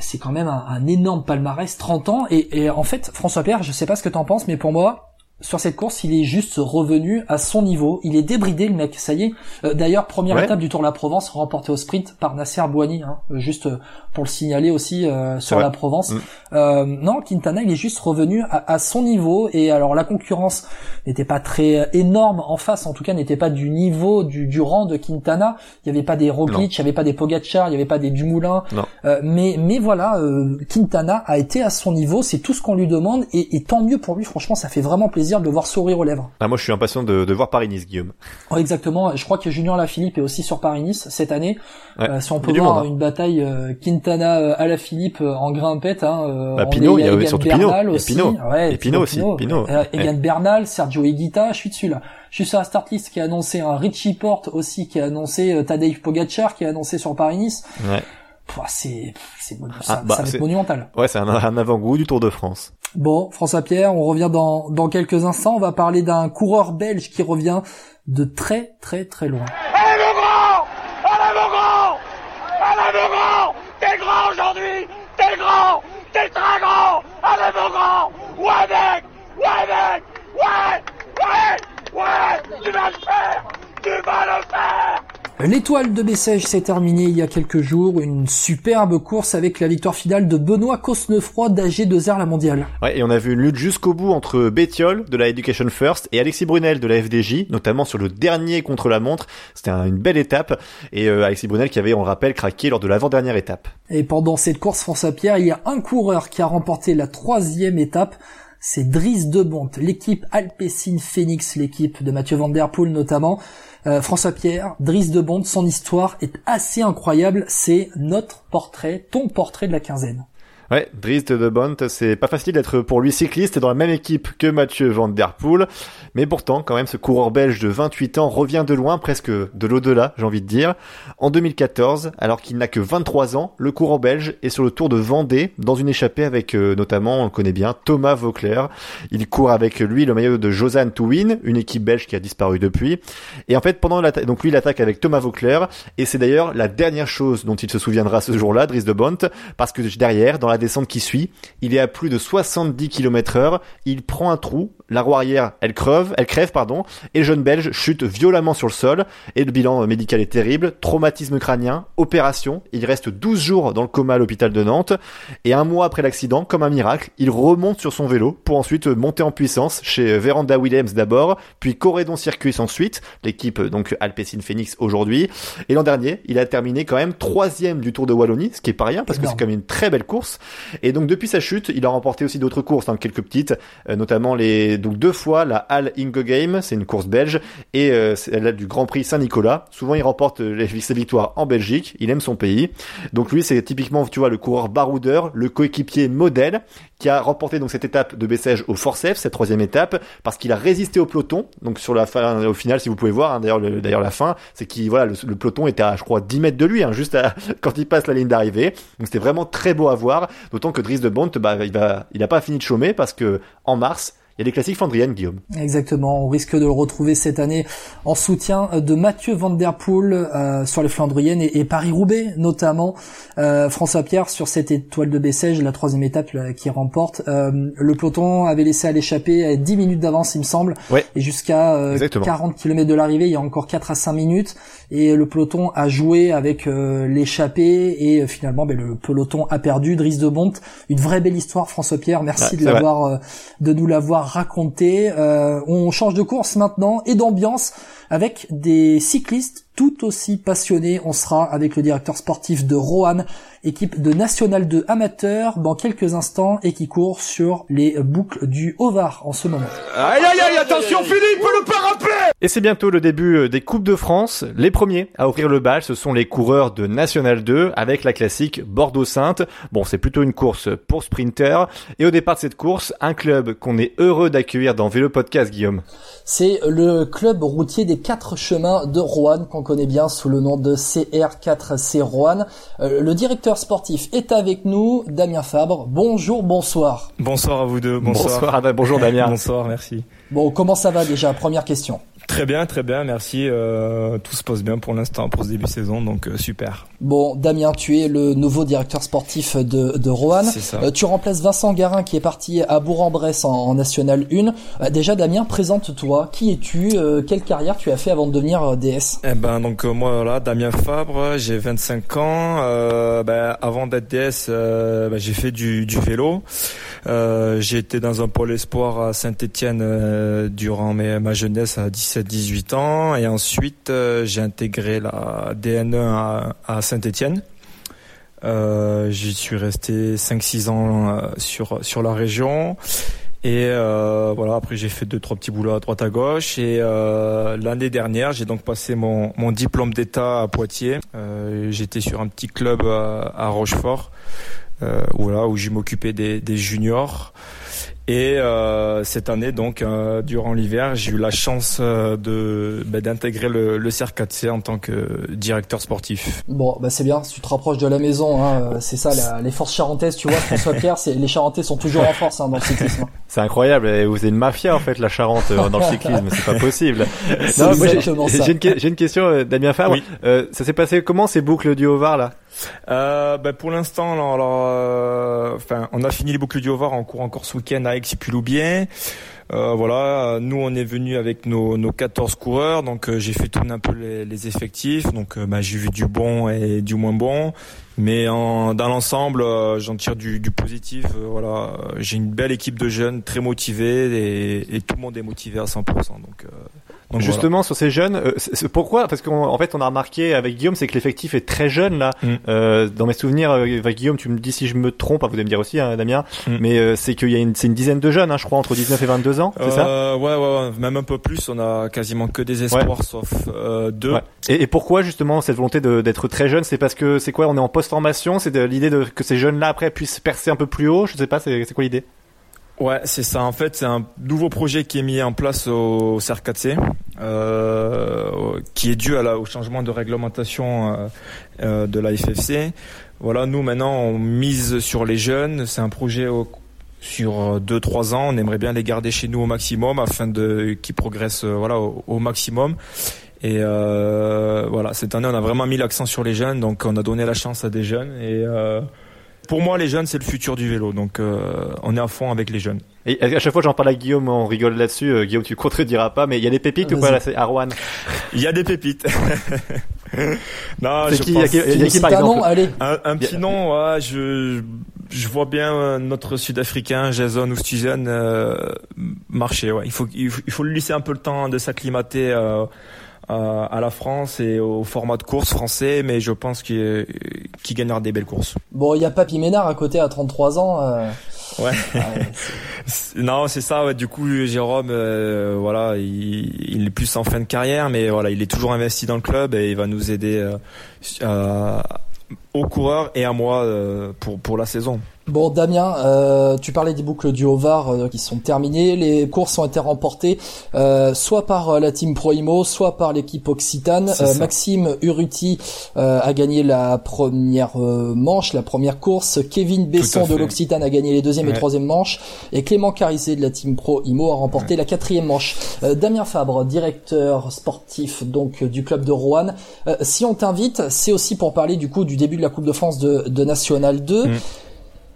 C'est quand même un, un énorme palmarès, 30 ans. Et, et en fait, François Pierre, je sais pas ce que t'en penses, mais pour moi, sur cette course, il est juste revenu à son niveau. Il est débridé, le mec. Ça y est. Euh, D'ailleurs, première Ouais. étape du Tour de la Provence, remportée au sprint par Nasser Bouani. Hein, juste euh, pour le signaler aussi euh, sur la Provence. Mm. Euh, non, Quintana, il est juste revenu à, à son niveau. Et alors, la concurrence n'était pas très euh, énorme en face. En tout cas, n'était pas du niveau du, du rang de Quintana. Il n'y avait pas des Roglic, il n'y avait pas des Pogacar, il n'y avait pas des Dumoulin. Euh, mais mais voilà, euh, Quintana a été à son niveau, c'est tout ce qu'on lui demande et, et tant mieux pour lui. Franchement, ça fait vraiment plaisir de le voir sourire aux lèvres. Ah, moi, je suis impatient de, de voir Paris-Nice, Guillaume. Ouais, exactement. Je crois que Junior Lafilippe est aussi sur Paris-Nice cette année. Ouais. Euh, si on peut voir monde, hein. une bataille euh, Quintana à la Philippe en grimpette. Hein, Bah, Pinot, il y a surtout. Bernal aussi. Pinot. Ouais, Et Pinot aussi, Pinot. Euh, Egan Bernal, Sergio Higuita, je suis dessus là. Je suis sur la start list qui a annoncé un Richie Porte aussi, qui a annoncé euh, Tadej Pogacar, qui a annoncé sur Paris-Nice. Ouais. Pouah, C'est Ah, bah, ça va c'est- être monumental. Ouais, c'est un, un avant-goût du Tour de France. Bon, François Pierre, on revient dans, dans quelques instants. On va parler d'un coureur belge qui revient de très très très loin. Allez mon grand Allez mon grand Allez mon grand T'es grand aujourd'hui T'es grand T'es très grand Allez mon grand Ouais mec Ouais mec Ouais Ouais Ouais Tu vas le faire Tu vas le faire L'étoile de Bessèges s'est terminée il y a quelques jours, une superbe course avec la victoire finale de Benoît Cosnefroy d'AG2R la mondiale. Ouais, et on a vu une lutte jusqu'au bout entre Bettiol de la Education First et Alexis Brunel de la FDJ, notamment sur le dernier contre la montre. C'était un- une belle étape et euh, Alexis Brunel qui avait, on le rappelle, craqué lors de l'avant-dernière étape. Et pendant cette course François Pierre, il y a un coureur qui a remporté la troisième étape, c'est Driss de Bonte, l'équipe Alpecin Phoenix, l'équipe de Mathieu Van Der Poel notamment. Euh, François Pierre, Driss de Bonte, son histoire est assez incroyable, c'est notre portrait, ton portrait de la quinzaine. Ouais, Dries de Bont, c'est pas facile d'être pour lui cycliste dans la même équipe que Mathieu Van Der Poel, mais pourtant, quand même, ce coureur belge de 28 ans revient de loin, presque de l'au-delà, j'ai envie de dire. En 2014, alors qu'il n'a que 23 ans, le coureur belge est sur le Tour de Vendée, dans une échappée avec euh, notamment, on connaît bien, Thomas Vauclair. Il court avec lui le maillot de Josanne to Win, une équipe belge qui a disparu depuis. Et en fait, pendant l'attaque, donc lui, il attaque avec Thomas Vauclair, et c'est d'ailleurs la dernière chose dont il se souviendra ce jour-là, Dries de Bont, parce que derrière, dans la descente qui suit, il est à plus de 70 km heure, il prend un trou, la roue arrière, elle creve, elle crève, pardon, et le jeune belge chute violemment sur le sol, et le bilan médical est terrible, traumatisme crânien, opération, il reste 12 jours dans le coma à l'hôpital de Nantes, et un mois après l'accident, comme un miracle, il remonte sur son vélo pour ensuite monter en puissance chez Veranda Williams d'abord, puis Corredon Circuit ensuite, l'équipe donc Alpecin Phoenix aujourd'hui, et l'an dernier, il a terminé quand même troisième du Tour de Wallonie, ce qui est pas rien, parce que c'est quand même une très belle course, et donc depuis sa chute, il a remporté aussi d'autres courses, hein, quelques petites, euh, notamment les donc deux fois la Halle Ingo Game, c'est une course belge, et euh, elle a du Grand Prix Saint-Nicolas. Souvent, il remporte les, ses victoires en Belgique. Il aime son pays. Donc lui, c'est typiquement, tu vois, le coureur baroudeur, le coéquipier modèle qui a remporté donc cette étape de Bessèges au Forceps, cette troisième étape, parce qu'il a résisté au peloton. Donc sur la fin, au final, si vous pouvez voir, hein, d'ailleurs, la fin, c'est qu'il voilà, le, peloton était à, je crois, 10 mètres de lui, hein, juste quand il passe la ligne d'arrivée. Donc c'était vraiment très beau à voir. D'autant que Dries de Bont, bah, il va, il a pas fini de chômer parce que en mars, il y a des classiques Flandriennes, Guillaume. Exactement. On risque de le retrouver cette année en soutien de Mathieu Van Der Poel euh, sur les Flandriennes et, Paris-Roubaix, notamment. Euh, François Pierre sur cette étoile de Bessèges, la troisième étape qui remporte. Euh, le peloton avait laissé à l'échappée à 10 minutes d'avance, il me semble. Ouais. Et jusqu'à 40 km de l'arrivée, il y a encore 4 à 5 minutes. Et le peloton a joué avec l'échappée et finalement ben, le peloton a perdu. Dries de Bonte, une vraie belle histoire, François Pierre. Merci de l'avoir, de nous l'avoir raconter. Euh, on change de course maintenant et d'ambiance avec des cyclistes tout aussi passionnés. On sera avec le directeur sportif de Roanne, équipe de National 2 amateur dans quelques instants et qui court sur les boucles du Haut-Var en ce moment. Aïe aïe aïe, attention Philippe, le parapluie Et c'est bientôt le début euh, des Coupes de France. Les premiers à ouvrir le bal, ce sont les coureurs de National 2 avec la classique Bordeaux-Sainte. Bon, c'est plutôt une course pour sprinters. Et au départ de cette course, un club qu'on est heureux d'accueillir dans Vélo Podcast, Guillaume. C'est le club routier des quatre chemins de Roanne qu'on connaît bien sous le nom de CR4C Roanne. Euh, le directeur sportif est avec nous, Damien Fabre. Bonjour, bonsoir. Bonsoir à vous deux. Bonsoir. Bonsoir, bonjour Damien. bonsoir, merci. Bon, comment ça va déjà? Première question. Très bien, très bien, merci. Euh, tout se passe bien pour l'instant, pour ce début de saison, donc euh, super. Bon, Damien, tu es le nouveau directeur sportif de, de Roanne. C'est ça. Euh, tu remplaces Vincent Garin qui est parti à Bourg-en-Bresse en, National 1. déjà, Damien, présente-toi. Qui es-tu Quelle carrière tu as fait avant de devenir DS Eh ben, donc moi, voilà, Damien Fabre, j'ai 25 ans. Ben, avant d'être DS, ben, j'ai fait du, du vélo. j'ai été dans un pôle espoir à Saint-Étienne durant mes, ma jeunesse à 17 18 ans et ensuite euh, j'ai intégré la DN1 à, à Saint-Étienne. Euh, J'y suis resté 5-6 ans euh, sur sur la région et euh, voilà après j'ai fait deux trois petits boulots à droite à gauche et l'année dernière j'ai donc passé mon, mon diplôme d'état à Poitiers. J'étais sur un petit club à, Rochefort où je m'occupais des juniors. Et euh, cette année, donc, euh, durant l'hiver, j'ai eu la chance euh, de bah, d'intégrer le, le CR4C en tant que directeur sportif. Bon, bah c'est bien. Tu te rapproches de la maison, hein, euh, c'est ça, la, les forces charentaises. Tu vois, François Pierre, c'est les Charentais sont toujours en force hein, dans le cyclisme. C'est incroyable. Vous êtes une mafia en fait, la Charente dans le cyclisme. C'est pas possible. J'ai une, une, question, Damien Fabre. Oui. ça s'est passé comment ces boucles du Haut-Var là? Euh, bah pour l'instant, alors, euh, enfin, on a fini les boucles du Haut-Var, on court encore ce week-end à Aix-Piloubien. Euh, voilà, nous on est venu avec nos, nos 14 coureurs, donc euh, j'ai fait tourner un peu les, les effectifs, donc euh, bah, j'ai vu du bon et du moins bon, mais en, dans l'ensemble j'en tire du, du positif. voilà, j'ai une belle équipe de jeunes très motivés et, et, tout le monde est motivé à 100%, donc Donc, Justement sur ces jeunes, euh, pourquoi? Parce qu'en en fait on a remarqué avec Guillaume, c'est que l'effectif est très jeune là. Mm. Euh, dans mes souvenirs, euh, avec Guillaume, tu me dis si je me trompe, hein, vous allez me dire aussi, hein, Damien. Mm. Mais c'est qu'il y a une, c'est une dizaine de jeunes, hein, je crois, entre 19 et 22 ans, c'est ça? Ouais, ouais, ouais, même un peu plus. On a quasiment que des espoirs, sauf euh, deux. Ouais. Et, et pourquoi justement cette volonté d'être très jeune? C'est parce que c'est quoi? On est en post-formation, c'est de l'idée de que ces jeunes-là après puissent percer un peu plus haut? Je sais pas, c'est c'est quoi l'idée? Ouais, c'est ça. En fait, c'est un nouveau projet qui est mis en place au CR4C, euh, qui est dû à la, au changement de réglementation euh, euh, de la FFC. Voilà, nous maintenant on mise sur les jeunes. C'est un projet au- sur 2-3 ans. On aimerait bien les garder chez nous au maximum afin de qu'ils progressent euh, voilà au, au maximum. Et euh, voilà, cette année on a vraiment mis l'accent sur les jeunes, donc on a donné la chance à des jeunes. Et euh, pour moi, les jeunes c'est le futur du vélo, donc euh, on est à fond avec les jeunes. Et à chaque fois j'en parle à Guillaume, on rigole là-dessus. Euh, Guillaume, tu contrediras pas, mais il y a des pépites ou pas là C'est Arwan. Il y a des pépites. non, je qui, pense- il y a y a qui, par un nom, exemple allez. Un, un petit nom, ouais, je, je vois bien euh, notre Sud-Africain Jason Oosthuizen euh, marcher. Ouais. Il faut, il faut, il faut lui laisser un peu le temps de s'acclimater euh, à, à la France et au format de course français, mais je pense qu'il qu'il gagnera des belles courses. Bon, il y a Papy Ménard à côté à 33 ans. euh, Ouais. C'est- Non, c'est ça. Ouais. Du coup, Jérôme, euh, voilà, il, il est plus en fin de carrière, mais voilà, il est toujours investi dans le club et il va nous aider euh, aux coureurs et à moi euh, pour pour la saison. Bon, Damien, euh, tu parlais des boucles du Haut-Var euh, qui sont terminées. Les courses ont été remportées euh, soit par euh, la team Proimo, soit par l'équipe Occitane. Euh. Maxime Urruti euh, a gagné la première euh, manche, la première course. Kevin Besson de l'Occitane a gagné les deuxième et troisième manches. Et Clément Carizé de la team Proimo a remporté la quatrième manche. Euh, Damien Fabre, directeur sportif donc du club de Roanne. Euh, si on t'invite, c'est aussi pour parler du coup du début de la Coupe de France de, de National 2. Mm.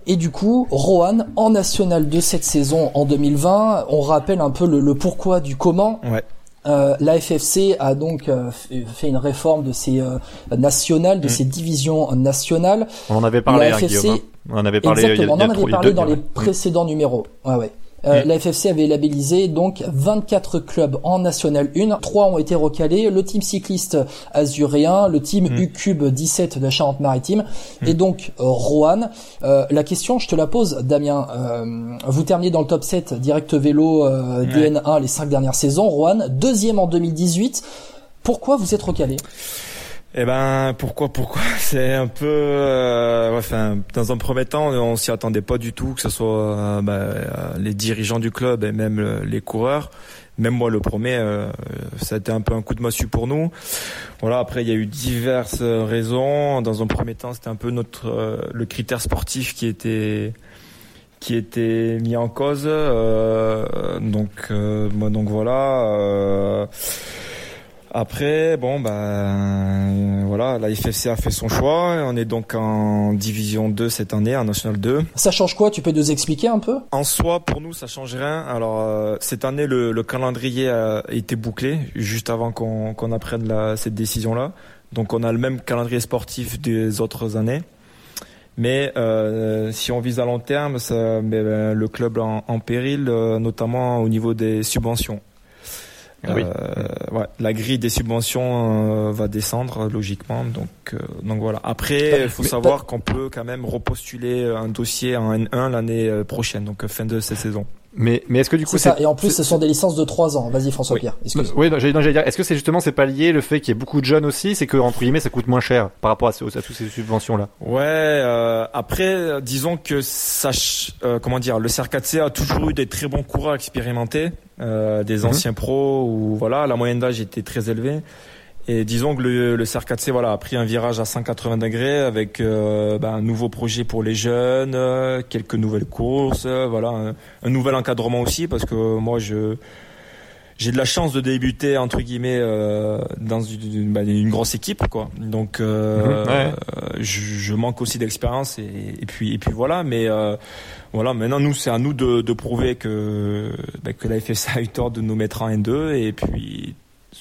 Et du coup, Rohan en National 2 cette saison en 2020, on rappelle un peu le, le pourquoi du comment. Ouais. Euh, la FFC a donc euh, fait une réforme de ses euh, nationales, de Mm. ses divisions nationales. On en avait parlé, La hein, FFC Guillaume. hein. On en avait parlé. Exactement, il y a on en avait parlé dans les ouais. précédents numéros. Ouais, ouais. Euh, Mm. La FFC avait labellisé donc 24 clubs en National 1, 3 ont été recalés, le team cycliste azuréen, le team Mm. U-Cube 17 de la Charente-Maritime et donc euh, Roanne. Euh, la question, je te la pose Damien, euh, vous terminez dans le top 7 direct vélo euh, Ouais. DN1 les 5 dernières saisons, Roanne, deuxième en 2018. Pourquoi vous êtes recalé? Eh ben pourquoi pourquoi? C'est un peu euh, enfin dans un premier temps on s'y attendait pas du tout que ce soit euh, bah, euh, les dirigeants du club et même euh, les coureurs. Même moi le premier ça a été un peu un coup de massue pour nous. Voilà après il y a eu diverses raisons. Dans un premier temps c'était un peu notre le critère sportif qui était qui était mis en cause. Donc moi donc voilà après, bon, ben voilà, la FFC a fait son choix. On est donc en division 2 cette année, en National 2. Ça change quoi? Tu peux nous expliquer un peu? En soi, pour nous, ça change rien. Alors, euh, cette année, le, le calendrier a été bouclé juste avant qu'on apprenne la, cette décision-là. Donc, on a le même calendrier sportif des autres années. Mais euh, si on vise à long terme, ça met le club en, en péril, euh, notamment au niveau des subventions. Ah oui. Euh, ouais, la grille des subventions euh, va descendre logiquement, donc euh, donc voilà. Après, il faut Mais- savoir qu'on peut quand même repostuler un dossier en N1 l'année prochaine, donc fin de cette saison. Mais, mais est-ce que du coup C'est ça. Et en plus, ce sont des licences de 3 ans. Vas-y Oui. François-Pierre. excuse. Oui, non, j'allais dire, est-ce que c'est justement c'est pas lié le fait qu'il y ait beaucoup de jeunes aussi, c'est que entre guillemets ça coûte moins cher par rapport à, ce- à toutes ces subventions là. Ouais. euh, après, disons que ça, euh, comment dire, le CR4C a toujours eu des très bons coureurs expérimentés, euh, des Mhm. anciens pros où voilà, la moyenne d'âge était très élevée. Et disons que le, le CR4C voilà a pris un virage à 180 degrés avec euh, ben, un nouveau projet pour les jeunes, euh, quelques nouvelles courses, euh, voilà un, un nouvel encadrement aussi parce que moi je j'ai de la chance de débuter entre guillemets euh, dans une, ben, une grosse équipe quoi. Donc ouais. euh, je, je manque aussi d'expérience et, et puis et puis voilà mais euh, voilà maintenant nous c'est à nous de, de prouver que ben, que la FSA a eu tort de nous mettre en N2 et puis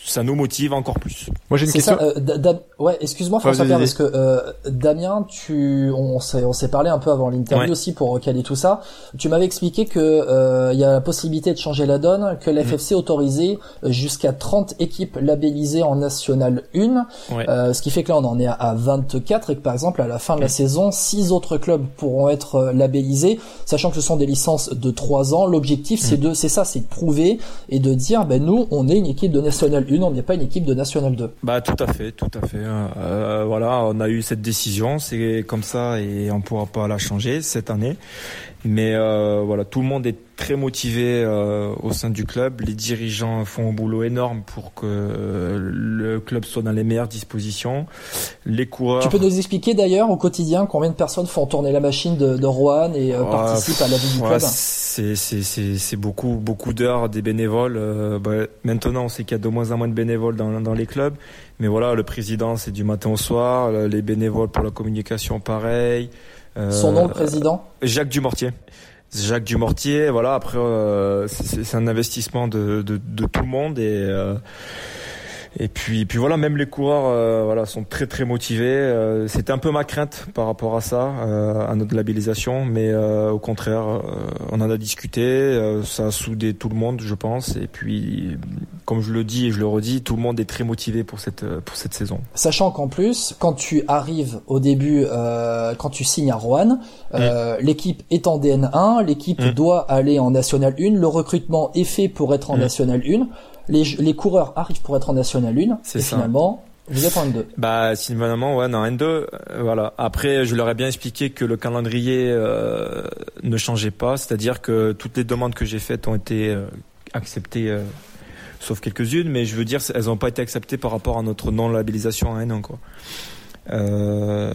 ça nous motive encore plus. Moi j'ai une question. ça. euh, Da- Da- ouais, excuse-moi François Pierre, parce que euh, Damien, tu, on s'est, on s'est parlé un peu avant l'interview Ouais. aussi pour caler tout ça. Tu m'avais expliqué que euh, il y a la possibilité de changer la donne, que Mm. l'FFC autorisait euh, jusqu'à 30 équipes labellisées en National 1, Ouais. euh, ce qui fait que là on en est à- à 24 et que par exemple à la fin de la Mm. saison, six autres clubs pourront être euh, labellisés, sachant que ce sont des licences de 3 ans. L'objectif Mm. c'est de, c'est ça, c'est de prouver et de dire, ben nous on est une équipe de National 1, on n'est pas une équipe de National 2. Bah tout à fait, tout à fait. Euh, voilà, on a eu cette décision, c'est comme ça et on pourra pas la changer cette année. Mais euh, voilà, tout le monde est très motivé euh, au sein du club. Les dirigeants font un boulot énorme pour que euh, le club soit dans les meilleures dispositions. Les coureurs. Tu peux nous expliquer d'ailleurs au quotidien combien de personnes font tourner la machine de, de Rohan et euh, participent à la vie du club? c'est c'est c'est c'est beaucoup beaucoup d'heures des bénévoles. Euh, bah, maintenant, on sait qu'il y a de moins en moins de bénévoles dans dans les clubs, mais voilà, le président c'est du matin au soir, les bénévoles pour la communication pareil. Euh, Son nom, le président Jacques Dumortier. Jacques Dumortier, voilà. Après, euh, c'est c'est un investissement de, de, de tout le monde et euh, et puis puis voilà, même les coureurs, euh, voilà, sont très très motivés. Euh, C'était un peu ma crainte par rapport à ça, euh, à notre labellisation, mais euh, au contraire, euh, on en a discuté. euh, ça a soudé tout le monde, je pense. Et puis, comme je le dis et je le redis, tout le monde est très motivé pour cette pour cette saison. Sachant qu'en plus, quand tu arrives au début, euh, quand tu signes à Rouen, euh, l'équipe est en DN1, l'équipe Mm. doit aller en National 1, le recrutement est fait pour être en Mm. National 1, les, les coureurs arrivent pour être en National 1, C'est et ça. finalement, vous êtes en N2. Bah, finalement, ouais, non, N2, euh, voilà. Après, je leur ai bien expliqué que le calendrier euh, ne changeait pas, c'est-à-dire que toutes les demandes que j'ai faites ont été euh, acceptées, sauf quelques-unes, mais je veux dire, elles n'ont pas été acceptées par rapport à notre non-labellisation à N1, quoi. Euh,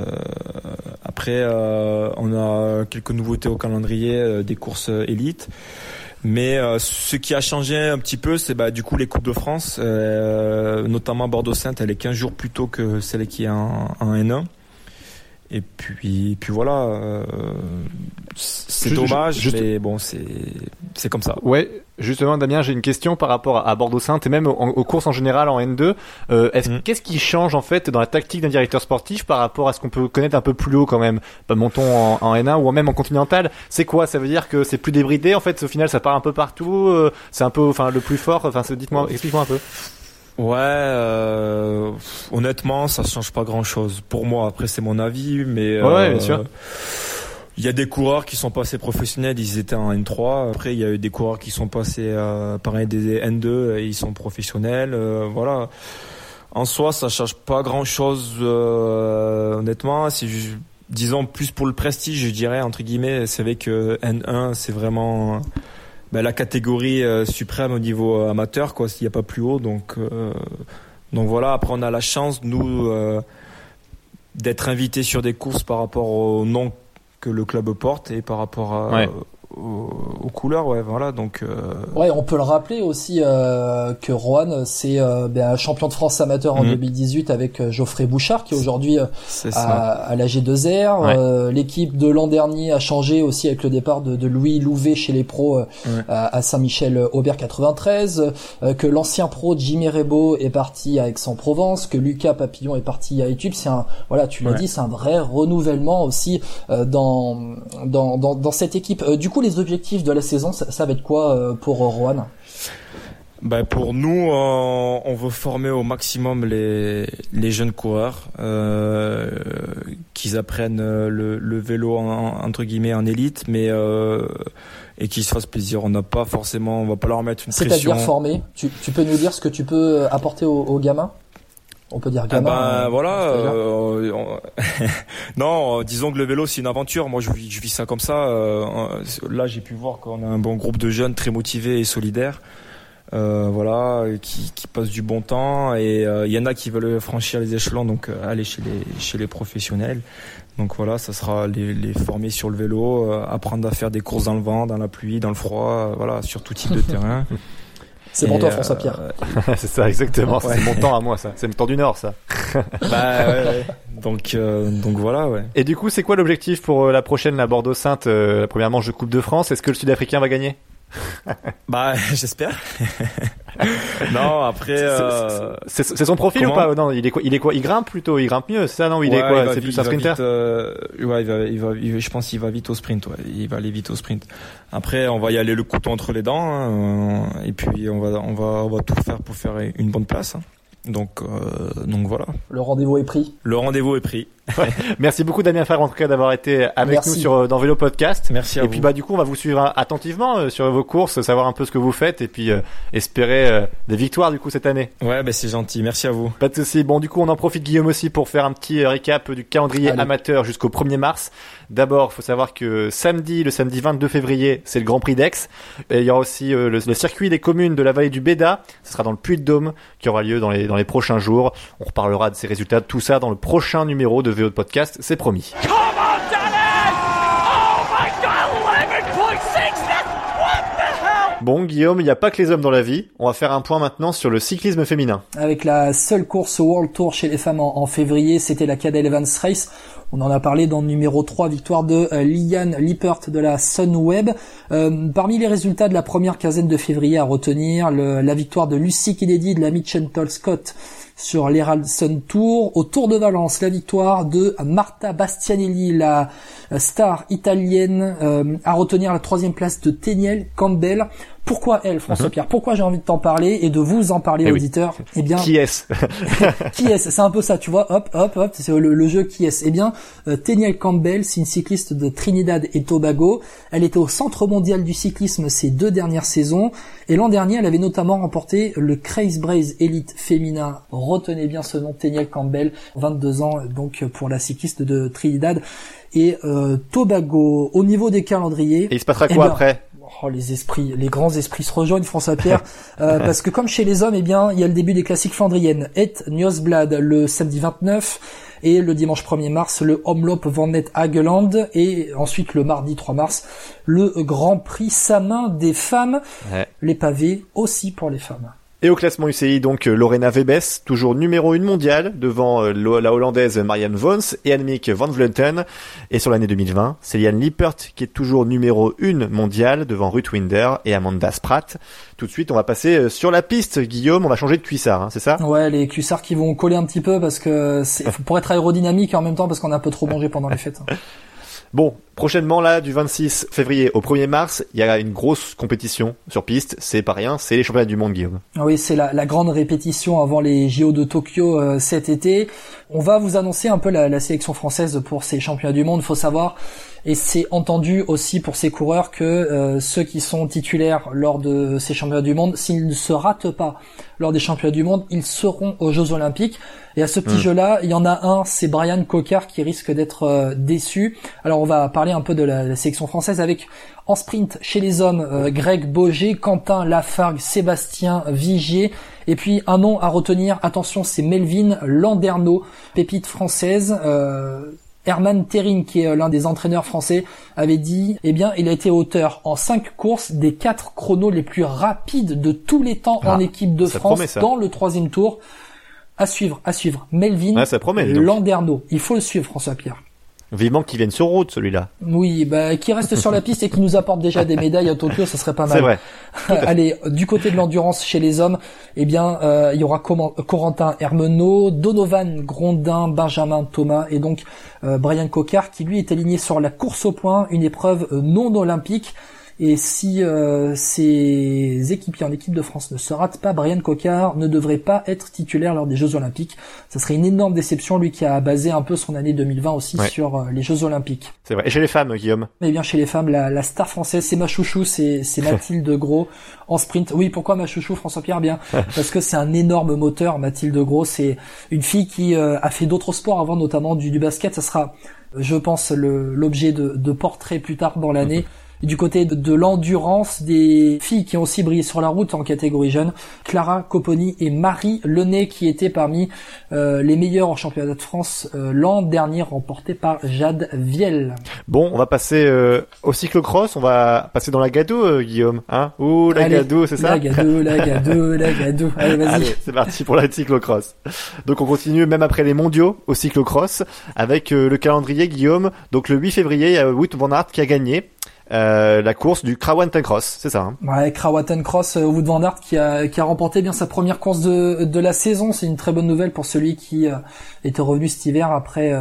après, on a quelques nouveautés au calendrier des courses élites. Mais euh, ce qui a changé un petit peu, c'est bah, du coup les Coupes de France, euh, notamment Bordeaux-Sainte, elle est 15 jours plus tôt que celle qui est en, en N1. Et puis, puis voilà, euh, c'est dommage, juste- mais bon, c'est comme ça. Ouais, justement, Damien, j'ai une question par rapport à Bordeaux-Sainte et même aux, aux courses en général en N2. Euh, Mm. Qu'est-ce qui change en fait dans la tactique d'un directeur sportif par rapport à ce qu'on peut connaître un peu plus haut quand même? Bah, Montons en, en N1 ou même en continental. C'est quoi? Ça veut dire que c'est plus débridé en fait Au final, ça part un peu partout. euh, c'est un peu, enfin, le plus fort. Enfin, dites-moi, explique-moi un peu. Ouais, euh, honnêtement, ça change pas grand-chose. Pour moi, après c'est mon avis, mais Ouais, euh, bien sûr. Il y a des coureurs qui sont passés professionnels, ils étaient en N3. Après, il y a eu des coureurs qui sont passés euh, pareil des N2 et ils sont professionnels. euh, voilà. En soi, ça change pas grand-chose, euh, honnêtement. Ju- disons plus pour le prestige, je dirais entre guillemets. C'est vrai que N1, c'est vraiment ben, la catégorie euh, suprême au niveau euh, amateur, quoi. S'il n'y a pas plus haut, donc euh, donc voilà. Après, on a la chance nous d'être invités sur des courses par rapport au nom que le club porte et par rapport à. Aux, aux couleurs, ouais, voilà. Donc euh, Ouais, on peut le rappeler aussi euh, que Rohan, c'est euh, ben, un champion de France amateur en Mhm. 2018 avec euh, Geoffrey Bouchard, qui aujourd'hui euh, à, à la G2R. Ouais. Euh, L'équipe de l'an dernier a changé aussi avec le départ de, de Louis Louvet chez les pros euh, Ouais. à, à Saint-Michel-Aubert 93. euh, que l'ancien pro Jimmy Rebo est parti à Aix-en-Provence. Que Lucas Papillon est parti à Études. C'est un, voilà, tu l'as Ouais. dit, c'est un vrai renouvellement aussi euh, dans, dans, dans, dans cette équipe. Du coup, les objectifs de la saison, ça, ça va être quoi euh, pour euh, Rohan? Ben pour nous, on, on veut former au maximum les, les jeunes coureurs, euh, qu'ils apprennent euh, le, le vélo en, entre guillemets en élite, mais euh, et qu'ils se fassent plaisir. On n'a pas forcément, on va pas leur mettre une pression. C'est-à-dire formé. Tu, tu peux nous dire ce que tu peux apporter aux, aux gamins? On peut dire Ah gamin. ben euh, voilà. euh, on- non, euh, disons que le vélo c'est une aventure. Moi je vis, je vis ça comme ça. là j'ai pu voir qu'on a un bon groupe de jeunes très motivés et solidaires. Euh, voilà, qui, qui passent du bon temps et euh, il y en a qui veulent franchir les échelons, donc aller chez les chez les professionnels. Donc voilà, ça sera les, les former sur le vélo, euh, apprendre à faire des courses dans le vent, dans la pluie, dans le froid, voilà, sur tout type de terrain. C'est pour toi, euh, François Pierre. c'est ça, exactement. Ouais. C'est mon temps à moi, ça. C'est le temps du Nord, ça. bah, ouais, ouais. Donc euh, donc voilà, ouais. Et du coup, c'est quoi l'objectif pour euh, la prochaine, la Bordeaux-Sainte, euh, la première manche de Coupe de France Est-ce que le Sud-Africain va gagner? Bah, j'espère. non, après. Euh... C'est son profil ou pas? Non, il est quoi Il est quoi? Il grimpe plutôt Il grimpe mieux, c'est ça Non, il est quoi? C'est plus un sprinter? Vite, euh... Ouais, il va, il va, je pense qu'il va vite au sprint. Ouais, il va aller vite au sprint. Après, on va y aller le couteau entre les dents, hein, et puis on va, on va, on va tout faire pour faire une bonne place. Hein. Donc, euh, donc voilà. Le rendez-vous est pris. Le rendez-vous est pris. Merci beaucoup Damien Favre en tout cas d'avoir été avec nous sur euh, dans Vélo Podcast. Merci à et puis bah du coup on va vous suivre attentivement euh, sur vos courses, savoir un peu ce que vous faites et puis euh, espérer des victoires du coup cette année. Ouais bah c'est gentil, merci à vous. Pas de souci. Bon du coup on en profite Guillaume aussi pour faire un petit récap du calendrier amateur jusqu'au 1er mars. D'abord, il faut savoir que samedi, le samedi 22 février, c'est le Grand Prix d'Aix. Il y aura aussi le, circuit des communes de la vallée du Béda. Ce sera dans le Puy-de-Dôme qui aura lieu dans les dans les prochains jours. On reparlera de ces résultats, de tout ça dans le prochain numéro de VO de podcast, c'est promis. Bon, Guillaume, il n'y a pas que les hommes dans la vie. On va faire un point maintenant sur le cyclisme féminin. Avec la seule course World Tour chez les femmes en, février, c'était la Cadel Evans Race. On en a parlé dans le numéro 3, victoire de euh, Liane Lippert de la Sunweb. Euh, parmi les résultats de la première quinzaine de février à retenir, la victoire de Lucy Kennedy de la Mitchell Scott sur l'Heraldson Tour. Au Tour de Valence, la victoire de Marta Bastianelli, la star italienne, euh, à retenir la troisième place de Teniel Campbell. Pourquoi elle, François mhm. Pourquoi j'ai envie de t'en parler et de vous en parler, eh auditeurs Eh bien, qui est-ce? Qui est-ce? C'est un peu ça, tu vois. Hop, hop, hop. C'est le, jeu qui est-ce? Eh bien, euh, Teniel Campbell, c'est une cycliste de Trinidad et Tobago. Elle était au Centre mondial du cyclisme ces deux dernières saisons. Et l'an dernier, elle avait notamment remporté le Craze Braze Elite féminin. Retenez bien ce nom, Teniel Campbell, 22 ans, donc pour la cycliste de Trinidad et euh, Tobago. Au niveau des calendriers. Et il se passera quoi après? Oh, les esprits, les grands esprits se rejoignent, François Pierre, euh, parce que comme chez les hommes, eh bien, il y a le début des classiques flandriennes. Et Nieuwsblad le samedi 29 et le dimanche 1er mars le Omloop van Net Hageland et ensuite le mardi 3 mars le Grand Prix Samin des femmes. Les pavés aussi pour les femmes. Et au classement UCI, donc euh, Lorena Webes, toujours numéro 1 mondiale, devant euh, la Hollandaise Marianne Vons et Annemiek van Vleuten. Et sur l'année 2020, c'est Liane Lippert qui est toujours numéro 1 mondiale, devant Ruth Winder et Amanda Spratt. Tout de suite, on va passer euh, sur la piste, Guillaume, on va changer de cuissard, hein, c'est ça? Ouais, les cuissards qui vont coller un petit peu parce que c'est pour être aérodynamique et en même temps parce qu'on a un peu trop mangé pendant les fêtes. Bon, prochainement là, du 26 février au 1er mars, il y a une grosse compétition sur piste. C'est pas rien, c'est les championnats du monde, Guillaume. Oui, c'est la, grande répétition avant les JO de Tokyo euh, cet été. On va vous annoncer un peu la, la sélection française pour ces championnats du monde. Faut savoir et c'est entendu aussi pour ces coureurs que euh, ceux qui sont titulaires lors de ces championnats du monde, s'ils ne se ratent pas lors des championnats du monde, ils seront aux Jeux Olympiques. Et à ce petit hmm. jeu-là, il y en a un, c'est Brian Cocard qui risque d'être euh, déçu. Alors on va parler un peu de la, sélection française avec en sprint chez les hommes euh, Greg Boger, Quentin Lafargue, Sébastien Vigier. Et puis un nom à retenir, attention, c'est Melvin Landerneau, pépite française. Herman Tering, qui est euh, l'un des entraîneurs français, avait dit, eh bien, il a été auteur en cinq courses des quatre chronos les plus rapides de tous les temps en ah, équipe de France dans le troisième tour. À suivre, à suivre. Melvin ah, Landerneau. Il faut le suivre, François Pierre. Vivement qu'il vienne sur route, celui-là. Oui, bah, qui reste sur la piste et qui nous apporte déjà des médailles à Tokyo, ça serait pas mal. C'est vrai. Allez, du côté de l'endurance chez les hommes, eh bien, euh, il y aura Corentin Hermenot, Donovan Grondin, Benjamin Thomas et donc euh, Brian Cocard qui lui est aligné sur la course au point, une épreuve euh, non olympique. Et si euh, ces équipiers en équipe de France ne se ratent pas, Brian Cocard ne devrait pas être titulaire lors des Jeux Olympiques. Ça serait une énorme déception, lui qui a basé un peu son année 2020 aussi sur euh, les Jeux Olympiques. C'est vrai. Et chez les femmes, Guillaume? Eh bien, chez les femmes, la, star française, c'est ma chouchou, c'est Mathilde Gros en sprint. Oui, pourquoi ma chouchou, François-Pierre? Bien, parce que c'est un énorme moteur, Mathilde Gros. C'est une fille qui euh, a fait d'autres sports avant, notamment du, du basket. Ça sera je pense l'objet de, de portraits plus tard dans l'année du côté de, l'endurance des filles qui ont aussi brillé sur la route en catégorie jeune, Clara Copponi et Marie Lenay qui étaient parmi euh, les meilleures en championnat de France euh, l'an dernier remporté par Jade Viel. Bon, on va passer euh, au cyclocross, on va passer dans la gadoue Guillaume, hein Ouh, la gadoue, c'est ça? La gadoue, la gadoue, la gadoue. Allez, vas-y. c'est parti pour la cyclocross. Donc on continue même après les mondiaux au cyclocross avec le calendrier Guillaume. Donc le 8 février, il y a Wout van Aert qui a gagné euh, la course du Krawanten Cross, c'est ça. Hein ouais, Krawaten Cross, euh, Wood van Aert qui a, qui a remporté bien sa première course de, de la saison. C'est une très bonne nouvelle pour celui qui euh, était revenu cet hiver après. et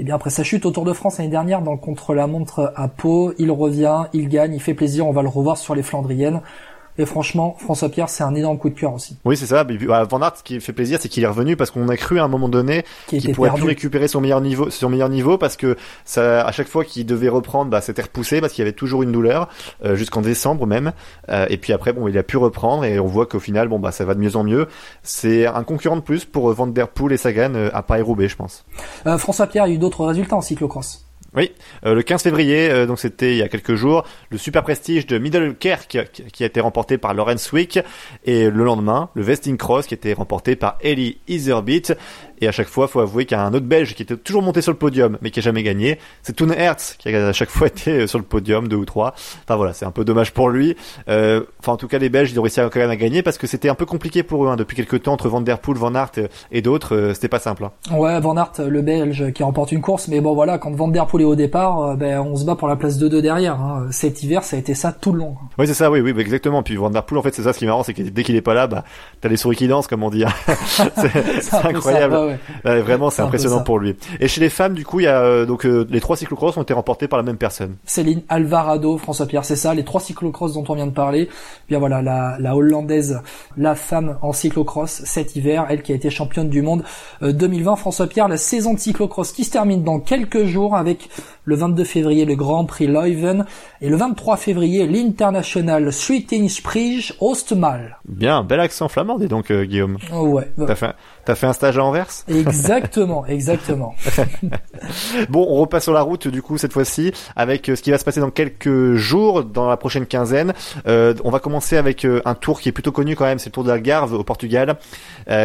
eh bien après sa chute au Tour de France l'année dernière dans le contre-la-montre à Pau, il revient, il gagne, il fait plaisir, on va le revoir sur les Flandriennes. Et franchement, François Pierre, c'est un énorme coup de cœur aussi. Oui, c'est ça. Van Aert, ce qui fait plaisir, c'est qu'il est revenu parce qu'on a cru à un moment donné qu'il pourrait plus récupérer son meilleur niveau, son meilleur niveau, parce que ça, à chaque fois qu'il devait reprendre, bah, c'était repoussé parce qu'il y avait toujours une douleur euh, jusqu'en décembre même. Euh, et puis après, bon, il a pu reprendre et on voit qu'au final, bon, bah, ça va de mieux en mieux. C'est un concurrent de plus pour Van Der Poel et Sagan euh, à Paris-Roubaix, je pense. François Pierre, il y a eu d'autres résultats en cyclocross. Oui, euh, le 15 février, euh, donc c'était il y a quelques jours, le super prestige de Middelkerk qui a été remporté par Lorenz Wick et le lendemain, le Vesting Cross qui a été remporté par Ellie Iserbeat et à chaque fois, faut avouer qu'il y a un autre Belge qui était toujours monté sur le podium, mais qui a jamais gagné. C'est Toon Hertz qui a à chaque fois été euh, sur le podium, deux ou trois. Enfin voilà, c'est un peu dommage pour lui. Euh, enfin en tout cas, les Belges, ils ont réussi quand même à gagner parce que c'était un peu compliqué pour eux hein. depuis quelques temps entre Van der Poel, Van Aert et d'autres. Euh, c'était pas simple. Hein. Ouais, Van Aert, le Belge qui remporte une course, mais bon voilà, quand Van der Poel est au départ, ben on se bat pour la place 2-2 derrière. Hein. Cet hiver, ça a été ça tout le long. Oui, c'est ça, oui, oui, exactement. Puis Van der Poel, en fait, c'est ça ce qui est marrant, c'est que dès qu'il est pas là, bah t'as les souris qui dansent, comme on dit. c'est incroyable. Vraiment c'est impressionnant pour lui. Et chez les femmes, du coup, il y a euh, donc euh, les trois cyclocross ont été remportés par la même personne. Céline Alvarado, François Pierre, c'est ça, les trois cyclocross dont on vient de parler. Bien voilà, la, la hollandaise, la femme en cyclocross cet hiver, elle qui a été championne du monde 2020. Euh, François Pierre, la saison de cyclocross qui se termine dans quelques jours avec le 22 février le Grand Prix Leuven et le 23 février l'International Sprige Ostmal. Bien, bel accent flamand, dis donc Guillaume. ouais. T'as fait, t'as fait un stage à Anvers? Exactement, exactement. bon, on repasse sur la route du coup cette fois-ci avec euh, ce qui va se passer dans quelques jours, dans la prochaine quinzaine. Euh, on va commencer avec euh, un tour qui est plutôt connu quand même, c'est le Tour d'Algarve au Portugal,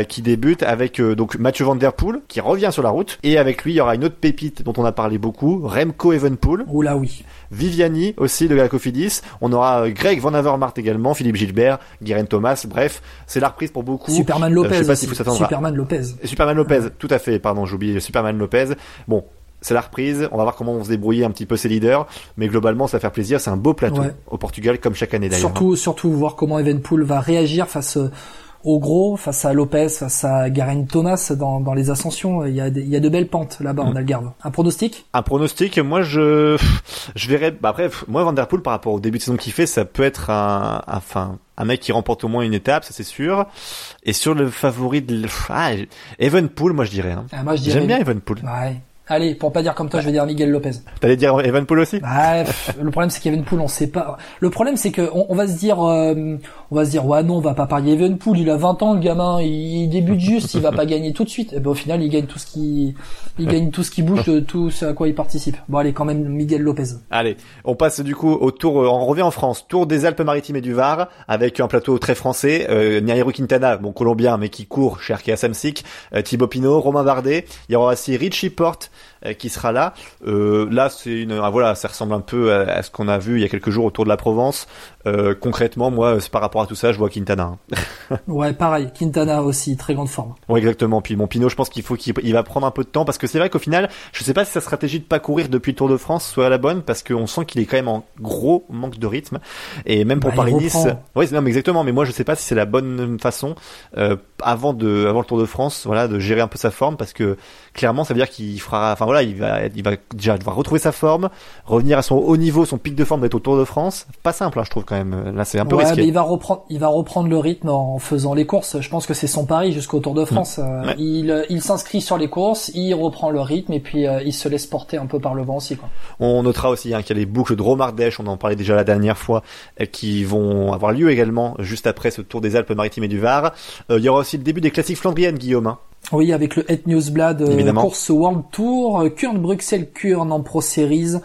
qui débute avec donc Mathieu Van Der Poel qui revient sur la route et avec lui il y aura une autre pépite dont on a parlé beaucoup, Remco Evenpool. Oula oui. Viviani aussi de la Cofidis. On aura Greg Van Avermaet également, Philippe Gilbert, Guérin Thomas. Bref, c'est la reprise pour beaucoup. Superman Lopez. je sais pas Superman Lopez. Superman Lopez, tout à fait. Pardon, j'oublie Superman Lopez. Bon, c'est la reprise. On va voir comment on se débrouiller un petit peu ses leaders, mais globalement, ça va faire plaisir. C'est un beau plateau au Portugal, comme chaque année d'ailleurs. Surtout, surtout voir comment Evenpool va réagir face au gros, face à Lopez, face à Garen Thomas dans, dans les ascensions. Il y a, il y a de belles pentes là-bas en mm. Algarve. Un pronostic? Un pronostic, moi je je verrais. Bah après, moi Vanderpool par rapport au début de saison qu'il fait, ça peut être un, enfin un mec qui remporte au moins une étape, ça c'est sûr. Et sur le favori de ah, Evenpool, moi je dirais. Hein. Ah, moi je dirais. J'aime bien Evenpool. Ouais. Allez, pour pas dire comme toi, je vais dire Miguel Lopez. T'allais dire Evenpool aussi? Bah, Le problème c'est qu'Evenpool, on sait pas. Le problème c'est que on, va se dire, euh, on va se dire, ouais non, on va pas parier Evenpool. Il a 20 ans, le gamin, il, débute juste, il va pas gagner tout de suite. Et ben au final, il gagne tout ce qui, il gagne tout ce qui bouge de tout ce à quoi il participe. Bon allez, quand même Miguel Lopez. Allez, on passe du coup au tour, euh, on revient en France, tour des Alpes-Maritimes et du Var, avec un plateau très français, euh, Nairo Quintana, bon colombien mais qui court chez Arkea Samsic, euh, Thibaut Pinot, Romain Bardet. Il y aura aussi Richie Porte euh, qui sera là. Euh, là, c'est une, ah, voilà, ça ressemble un peu à, ce qu'on a vu il y a quelques jours autour de la Provence. Euh, concrètement, moi, c'est par rapport à tout ça, je vois Quintana. Hein. ouais, pareil, Quintana aussi, très grande forme. Ouais, exactement. Puis mon Pinot, je pense qu'il faut qu'il va prendre un peu de temps parce que c'est vrai qu'au final, je sais pas si sa stratégie de pas courir depuis le Tour de France soit la bonne parce qu'on sent qu'il est quand même en gros manque de rythme et même pour bah, Paris-Nice. Oui, non, mais exactement. Mais moi, je sais pas si c'est la bonne façon euh, avant de, avant le Tour de France, voilà, de gérer un peu sa forme parce que clairement, ça veut dire qu'il fera, enfin voilà, il va, il va déjà devoir retrouver sa forme, revenir à son haut niveau, son pic de forme d'être au Tour de France. Pas simple, hein, je trouve quand même. Là, c'est un peu risqué. Mais il va reprendre, il va reprendre le rythme en faisant les courses. Je pense que c'est son pari jusqu'au Tour de mm. France. Euh, il, il s'inscrit sur les courses, il reprend le rythme et puis euh, il se laisse porter un peu par le vent aussi. Quoi. On notera aussi hein, qu'il y a les boucles de Romardèche, on en parlait déjà la dernière fois, euh, qui vont avoir lieu également juste après ce Tour des Alpes-Maritimes et du Var. il y aura aussi le début des classiques flandriennes, Guillaume. Hein. Oui, avec le Het Newsblad euh, course World Tour, euh, Kurn Bruxelles Kurn en Pro Series.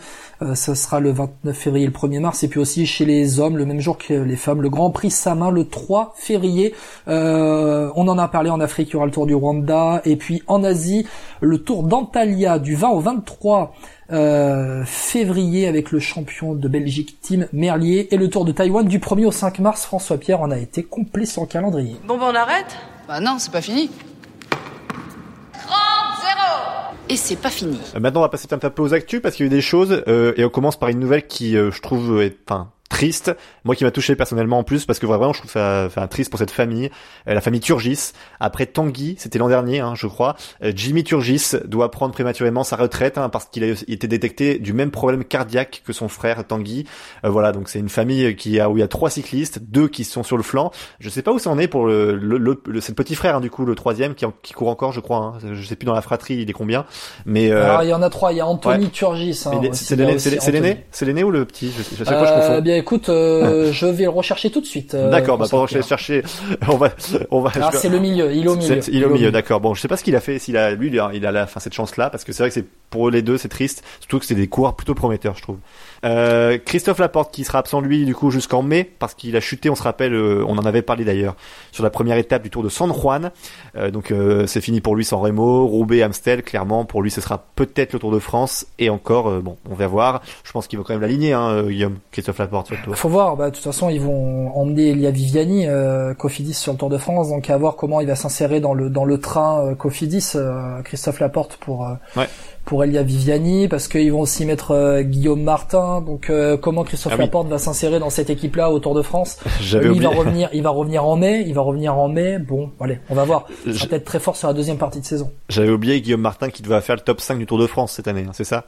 Euh, ça sera le 29 février et le 1er mars. Et puis aussi chez les hommes, le même jour que les femmes, le Grand Prix Samin le 3 février. on en a parlé en Afrique, il y aura le Tour du Rwanda. Et puis en Asie, le Tour d'Antalya du 20 au 23 février avec le champion de Belgique Tim Merlier. Et le Tour de Taïwan du 1er au 5 mars. François Pierre en a été complet le calendrier. Bon ben on arrête Bah non, c'est pas fini. Et c'est pas fini. Euh, Maintenant, on va passer un peu aux actus parce qu'il y a eu des choses euh, et on commence par une nouvelle qui, euh, je trouve, est, enfin, triste. Moi qui m'a touché personnellement en plus parce que vraiment je trouve ça, enfin, triste pour cette famille, Euh, la famille Turgis. Après Tanguy, c'était l'an dernier, hein, je crois. euh, Jimmy Turgis doit prendre prématurément sa retraite hein, parce qu'il a été détecté du même problème cardiaque que son frère Tanguy. Euh, voilà, donc c'est une famille qui a où il y a trois cyclistes, deux qui sont sur le flanc. Je sais pas où ça en est pour le, le, le, le- c'est le petit frère hein, du coup, le troisième qui, en- qui court encore, je crois. Hein. Je sais plus dans la fratrie il est combien, mais euh, Alors il y en a trois, il y a Anthony ouais. Turgis. hein, c'est l'aîné, c'est l'aîné, ou le petit? Je, je, fois je confonds. bien écoute, euh, je vais le rechercher tout de suite. euh, D'accord, bah pendant que je vais chercher, on va, on va. Ah, je vais- c'est le milieu, il est au milieu. il est au milieu, d'accord. Bon, je sais pas ce qu'il a fait, s'il a, lui, il a, il a la, enfin, cette chance-là, parce que c'est vrai que c'est, pour les deux, c'est triste, surtout que c'est des coureurs plutôt prometteurs, je trouve. Euh, Christophe Laporte, qui sera absent, lui, du coup, jusqu'en mai, parce qu'il a chuté, on se rappelle, euh, on en avait parlé d'ailleurs, sur la première étape du Tour de San Juan. Euh, donc, euh, c'est fini pour lui sans Remo, Roubaix, Amstel, clairement, pour lui, ce sera peut-être le Tour de France, et encore, euh, bon, on va voir. Je pense qu'il va quand même l'aligner, hein, Guillaume, Christophe Laporte, surtout. Faut voir, bah, de toute façon, ils vont emmener Elia Viviani, euh, Cofidis sur le Tour de France, donc à voir comment il va s'insérer dans le dans le train Cofidis, euh, Christophe Laporte pour euh, Ouais. Pour Elia Viviani, parce qu'ils vont aussi mettre euh, Guillaume Martin, donc euh, comment Christophe Ah oui. Laporte va s'insérer dans cette équipe-là au Tour de France? J'avais il oublié. va revenir, il va revenir en mai, il va revenir en mai. Bon, allez, on va voir. Il Je- sera peut-être très fort sur la deuxième partie de saison. J'avais oublié Guillaume Martin qui devait faire le top 5 du Tour de France cette année, hein, c'est ça?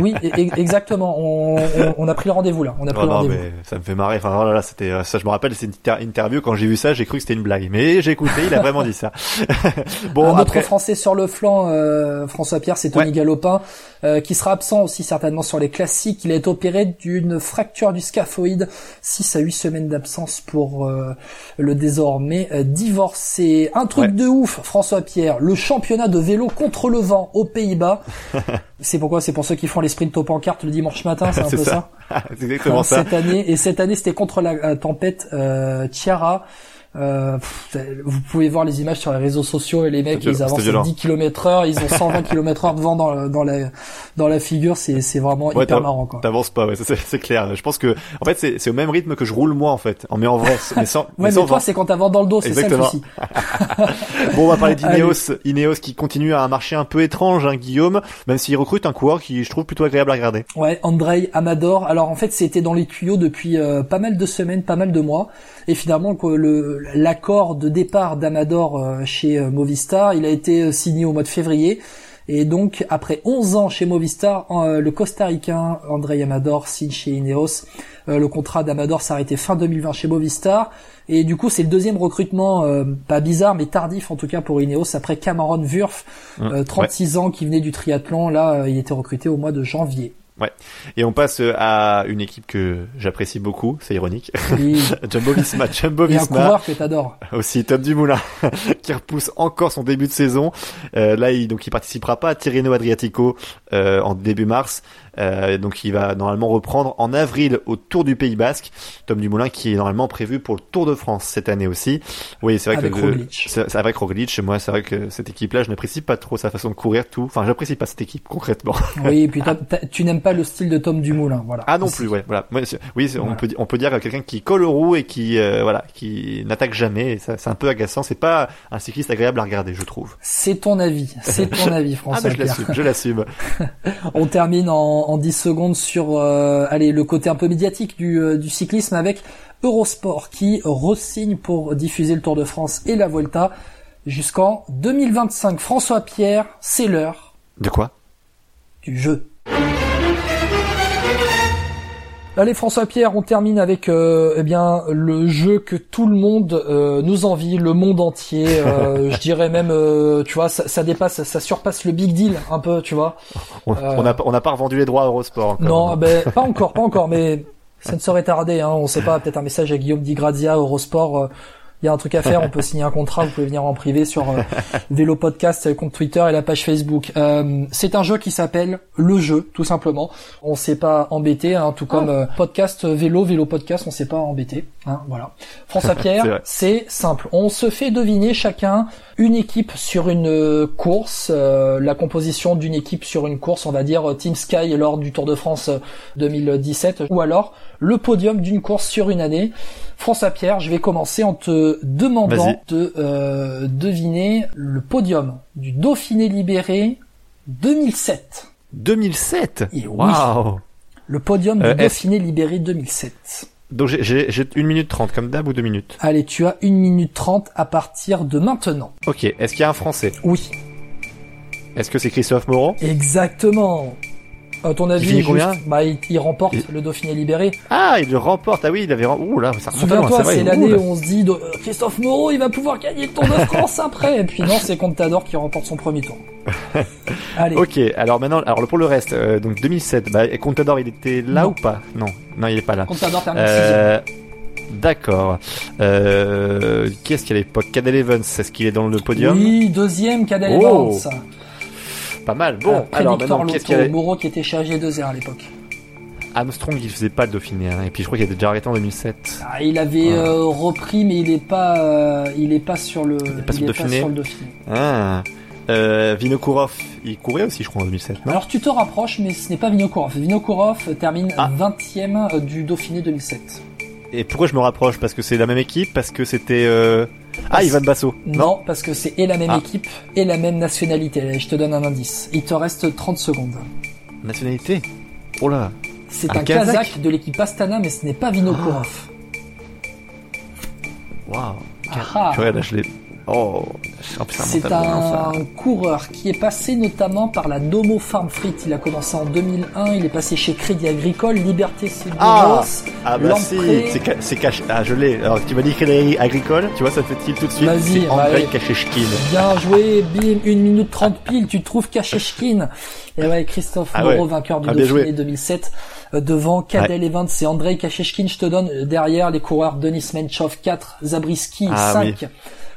Oui, e- e- exactement. On, on, on a pris le rendez-vous là. On a pris Oh le non, rendez-vous. mais ça me fait marrer. Enfin, oh là là, c'était, euh, ça, je me rappelle, c'est une inter- interview. Quand j'ai vu ça, j'ai cru que c'était une blague. Mais j'ai écouté, il a vraiment dit ça. bon, un autre après, Français sur le flanc, euh, François Pierre, c'est Tony Ouais. Galopin, euh, qui sera absent aussi certainement sur les classiques. Il a été opéré d'une fracture du scaphoïde, 6 à 8 semaines d'absence pour euh, le désormais euh, divorcé. Un truc Ouais. de ouf, François Pierre, le championnat de vélo contre le vent aux Pays-Bas. c'est pourquoi C'est pour ceux qui font les sprints aux pancartes le dimanche matin, c'est un peu ça. exactement Enfin, ça. Cette année et cette année c'était contre la euh, tempête Tiara. Euh, pff, vous pouvez voir les images sur les réseaux sociaux et les mecs ils avancent à 10 km heure, ils ont 120 km heure de vent dans, dans la dans la figure, c'est c'est vraiment Ouais, hyper marrant quoi. T'avances pas, ouais, c'est, c'est clair. Je pense que, en fait, c'est, c'est au même rythme que je roule moi, en fait. En mais en vrai, mais sans, Ouais mais sans toi c'est quand vent dans le dos, c'est ça le souci. Bon, on va parler d'Ineos. Ineos qui continue à un marché un peu étrange, hein, Guillaume. Même s'il recrute un coureur qui, je trouve, plutôt agréable à regarder. Ouais, Andrei Amador. Alors en fait, c'était dans les tuyaux depuis euh, pas mal de semaines, pas mal de mois. Et finalement, le l'accord de départ d'Amador euh, chez euh, Movistar, il a été euh, signé au mois de février. Et donc, après 11 ans chez Movistar, le Costa-Ricain Andrei Amador signe chez Ineos. Le contrat d'Amador s'arrêtait fin 2020 chez Movistar. Et du coup, c'est le deuxième recrutement, euh, pas bizarre, mais tardif en tout cas pour Ineos, après Cameron Wurf, Mmh, euh, 36 ans, qui venait du triathlon. Là, euh, il était recruté au mois de janvier. Et on passe euh, à une équipe que j'apprécie beaucoup, c'est ironique. Oui. Jumbo Visma, Jumbo Et un Visma. coureur que t'adores. Aussi Tom Dumoulin qui repousse encore son début de saison. Euh, là, il, donc il participera pas à Tirreno Adriatico euh, en début mars. Euh, donc il va normalement reprendre en avril au Tour du Pays Basque. Tom Dumoulin qui est normalement prévu pour le Tour de France cette année aussi. Oui, c'est vrai Avec que Roglic. c'est avec Roglic. Moi, c'est vrai que cette équipe-là, je n'apprécie pas trop sa façon de courir, tout. Enfin, j'apprécie pas cette équipe concrètement. Oui, et puis tu n'aimes pas le style de Tom Dumoulin, voilà. Ah non plus, ouais, voilà. Oui, on peut on peut dire que quelqu'un qui colle aux roues et qui euh, voilà, qui n'attaque jamais. C'est un peu agaçant. C'est pas un cycliste agréable à regarder, je trouve. C'est ton avis, c'est ton avis, Ah, François Pierre. l'assume, je l'assume. On termine en, en 10 secondes sur euh, allez, le côté un peu médiatique du, euh, du cyclisme avec Eurosport qui resigne pour diffuser le Tour de France et la Vuelta jusqu'en 2025. François Pierre, c'est l'heure De quoi? du jeu. Allez François Pierre, on termine avec euh, eh bien le jeu que tout le monde euh, nous envie, le monde entier. euh, je dirais même, euh, tu vois, ça, ça dépasse, ça surpasse le big deal un peu, tu vois. On on n'a pas- on n'a pas revendu les droits à Eurosport. encore. Non, ben pas encore, pas encore, mais ça ne saurait tarder. Hein, on sait pas, peut-être un message à Guillaume Di Grazia, Eurosport. Il y a un truc à faire, on peut signer un contrat, vous pouvez venir en privé sur euh, Vélo Podcast, euh, compte Twitter et la page Facebook. Euh, c'est un jeu qui s'appelle Le Jeu, tout simplement. On s'est pas embêté, hein, tout comme euh, podcast vélo, vélo podcast, on s'est pas embêté. Hein, voilà. François Pierre, c'est simple. On se fait deviner chacun une équipe sur une course, euh, la composition d'une équipe sur une course, on va dire Team Sky lors du Tour de France euh, 2017, ou alors le podium d'une course sur une année. François Pierre, je vais commencer en te demandant de euh, deviner le podium du Dauphiné libéré 2007. 2007 Et oui. Waouh Le podium du Euh, Dauphiné libéré 2007. Donc j'ai- j'ai j'ai une minute trente comme d'hab ou deux minutes? Allez, tu as 1 minute 30 à partir de maintenant. Ok, est-ce qu'il y a un Français? Oui, Est-ce que c'est Christophe Moreau? Exactement. À ton avis, finit juste- bah, il, il remporte Il- le Dauphiné libéré. Ah, il le remporte. Ah oui, il avait... Ouh là, ça à Souviens-toi, c'est l'année où on se dit euh, Christophe Moreau, il va pouvoir gagner le Tour de France après. Et puis non, c'est Contador qui remporte son premier tour. Allez, Ok, alors maintenant, alors pour le reste, euh, donc 2007, bah, et Contador, il était là Non. ou pas? Non, non, il est pas là. Contador termine. Euh, D'accord. Euh, qui est-ce qu'à l'époque? Cadel Evans, est-ce qu'il est dans le podium? Oui, deuxième Cadel Oh, Evans. Pas mal. Bon, Euh, alors prédicteur maintenant, Moreau qui était chargé de à l'époque. Armstrong, il faisait pas le Dauphiné, hein, et puis je crois qu'il était déjà arrêté en 2007. Ah, il avait Voilà. euh, repris, mais il est pas, euh, il est pas sur le, est pas sur le Dauphiné. sur le Dauphiné. Ah. Euh, Vinokourov, il courait aussi, je crois, en 2007, non? Alors tu te rapproches, mais ce n'est pas Vinokourov. Vinokourov termine Ah. 20e euh, du Dauphiné 2007. Et pourquoi je me rapproche? Parce que c'est la même équipe? Parce que c'était... Ah, Ivan Basso Non, parce que c'est et la même Ah. équipe et la même nationalité. Allez, je te donne un indice. Il te reste 30 secondes. Nationalité Oh là C'est Un un, Kazakh Kazakh de l'équipe Astana, mais ce n'est pas Vinokourov. Waouh Ah. Purée, là, je l'ai... Oh C'est un coureur qui est passé notamment par la Domo Farm Fleet. Il a commencé en 2001. Il est passé chez Crédit Agricole, Liberté Seguros. Ah Ah bah si, c'est ca- c'est caché. Ah je l'ai. Alors tu m'as dit crédit agricole, tu vois ça fait il tout de suite? Vas-y, bah Andrei ouais. Kachechkin. Bien joué, bim, 1 minute 30 pile, tu trouves Kachechkin. Et ouais, Christophe Ah Moreau, ouais. vainqueur du Ah, Dauphiné joué. 2007, euh, devant Cadel Evans et Andrei Kachechkin. Je te donne euh, derrière les coureurs Denis Menchov 4, Zabriski Ah, 5,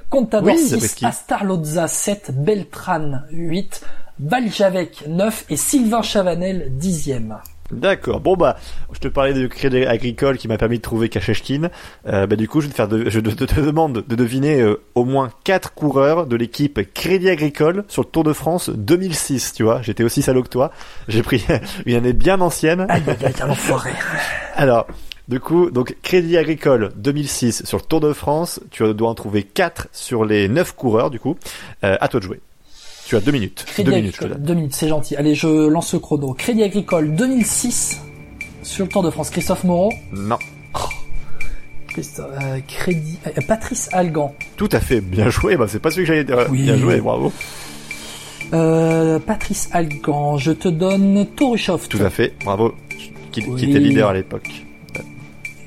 Contador Oui, 6, Zabriskie. Astarloza 7, Beltran 8, Valjavec 9 et Sylvain Chavanel 10e. D'accord. Bon bah, je te parlais de crédit agricole qui m'a permis de trouver Kachechkin. Euh, bah du coup, je vais te faire, de, je te, te demande de deviner euh, au moins quatre coureurs de l'équipe Crédit Agricole sur le Tour de France 2006. Tu vois, j'étais aussi salaud que toi. J'ai pris une année bien ancienne. Aïe, aïe, aïe. Alors, du coup, donc Crédit Agricole 2006 sur le Tour de France, tu dois en trouver 4 sur les 9 coureurs du coup. Euh, à toi de jouer. Tu as 2 minutes. Crédit 2 minutes, je te Agricole. 2 minutes, c'est gentil. Allez, je lance le chrono. Crédit Agricole 2006 sur le Tour de France. Christophe Moreau. Non. Christophe, euh, Crédit, euh, Patrice Algan. Tout à fait, bien joué. Bah, c'est pas celui que j'allais dire. Oui. Bien joué, bravo. Euh, Patrice Algan, je te donne Torushoft. Tout à fait, bravo. Qui, était leader à l'époque.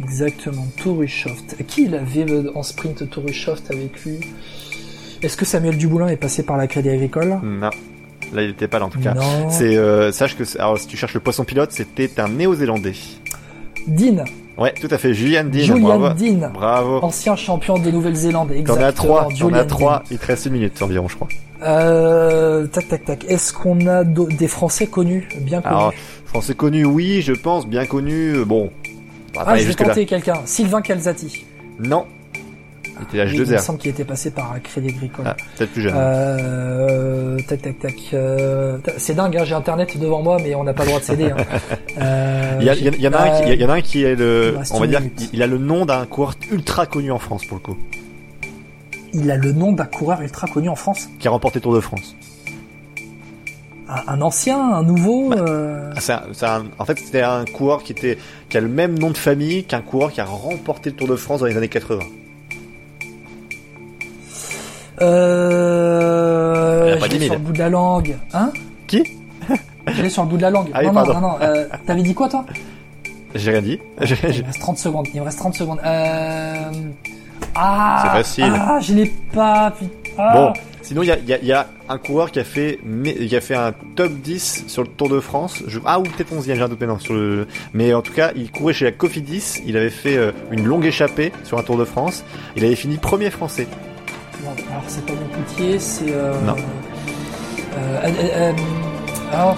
Exactement, Torushoft. Qui il avait en sprint Torushoft avec lui? Est-ce que Samuel Duboulin est passé par la Crédit Agricole? Non. Là, il était pas là en tout cas. Non. C'est euh, sache que alors si tu cherches le poisson pilote, c'était un néo-zélandais. Dean, Ouais, tout à fait, Julian Dean. Julian bravo. Dean, Bravo. ancien champion de Nouvelle-Zélande. T'en Exactement. as trois, t'en as trois. Il te reste une minute environ, je crois. Euh, tac, tac, tac. Est-ce qu'on a des Français connus, bien connus? Alors, français connu, oui, je pense, bien connu. euh, Bon, Ah, je vais tenter quelqu'un. Sylvain Calzati. Non. Il était Il me H2R. semble qu'il était passé par un Crédit Agricole. Ah, peut-être plus jeune. Euh, tac, tac, tac. Euh, c'est dingue, hein, j'ai Internet devant moi, mais on n'a pas le droit de céder. Hein. Euh, Il y, a- il y a- il y en a un qui, il y en a un qui est le, on va dire, il- a le nom d'un coureur ultra connu en France pour le coup, il a le nom d'un coureur ultra connu en France. qui a remporté Tour de France. Un, un ancien, un nouveau. euh, Ah, c'est un- en fait, c'était un coureur qui était, qui a le même nom de famille qu'un coureur qui a remporté le Tour de France dans les années 80. Euh, je l'ai 10 000. sur le bout de la langue. Hein? Qui? Je l'ai sur le bout de la langue. Ah oui, non, non, non, non. euh, T'avais dit quoi, toi? J'ai rien dit. J'ai- Il me reste 30 secondes. Il me reste 30 secondes. Euh... Ah C'est facile. Ah, je l'ai pas. Ah. Bon, sinon il y a, il y a- il y a un coureur qui a fait, qui a fait un top 10 sur le Tour de France. Je- ah ou peut-être 11e, j'ai un doute maintenant sur le. Mais en tout cas, il courait chez la Cofidis. Il avait fait euh, une longue échappée sur un Tour de France. Il avait fini premier français. Bon, alors c'est pas mon poutier, c'est. Euh... Non. Euh, euh, alors,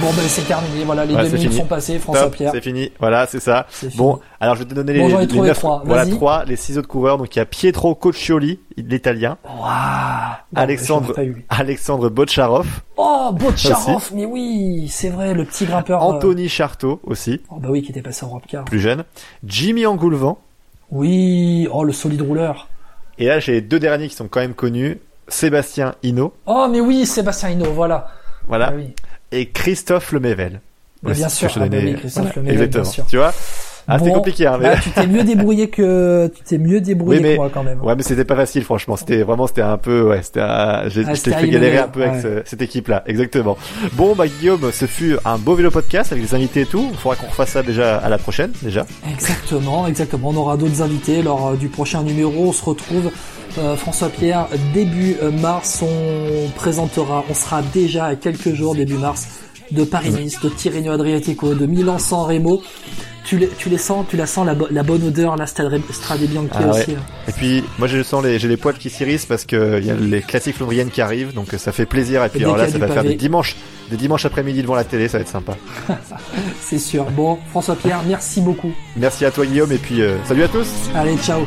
Bon, ben c'est terminé. Voilà, les deux minutes fini. sont passées. François Pierre. c'est fini. Voilà, c'est ça. Bon, alors je vais te donner Bon, les, trois. Voilà trois, les six autres coureurs. Donc il y a Pietro Coccioli, l'italien. Non, Alexandre-. Alexandre Bocharov, Oh, Botcharov, mais oui, c'est vrai, le petit grimpeur. euh, Anthony Charteau aussi, Oh, bah oui, qui était passé en Europe Car. plus jeune, Jimmy Angoulevent. Oui, oh, le solide rouleur. Et là j'ai les deux derniers qui sont quand même connus, Sébastien Hinault. Oh, mais oui, Sébastien Hinault, voilà. Voilà. Ah oui. Et Christophe Lemével. Bien sûr, je ah oui, Christophe Voilà, Lemével, bien sûr. Tu vois? Ah, c'était compliqué, hein, mais... bah, tu t'es mieux débrouillé que tu t'es mieux débrouillé Oui, mais- que moi quand même. Ouais, mais c'était pas facile, franchement. C'était vraiment, c'était un peu, ouais, c'était, un- j'ai, Ah, je t'ai fait galérer un peu avec ce- cette équipe-là. Exactement. Bon, bah, Guillaume, ce fut un beau vélo podcast avec les invités et tout. Il faudra qu'on refasse ça déjà à la prochaine, déjà. Exactement, exactement. On aura d'autres invités lors euh, du prochain numéro. On se retrouve, euh, François Pierre, début euh, mars. On présentera, on sera déjà à quelques jours début mars de Paris-Nice, de Tirreno Adriatico, de Milan-San Remo. Tu les, tu les sens, tu la sens la, bo- la bonne odeur, la Strade, Bianchi Ah aussi. hein. Et puis, moi, je sens les, j'ai les poils qui s'irissent parce que il y a les classiques flandriennes qui arrivent, donc ça fait plaisir. Et puis, alors là, ça va faire des dimanches, des dimanches après-midi devant la télé, ça va être sympa. C'est sûr. Bon, François Pierre, merci beaucoup. Merci à toi, Guillaume, et puis, euh, salut à tous! Allez, ciao.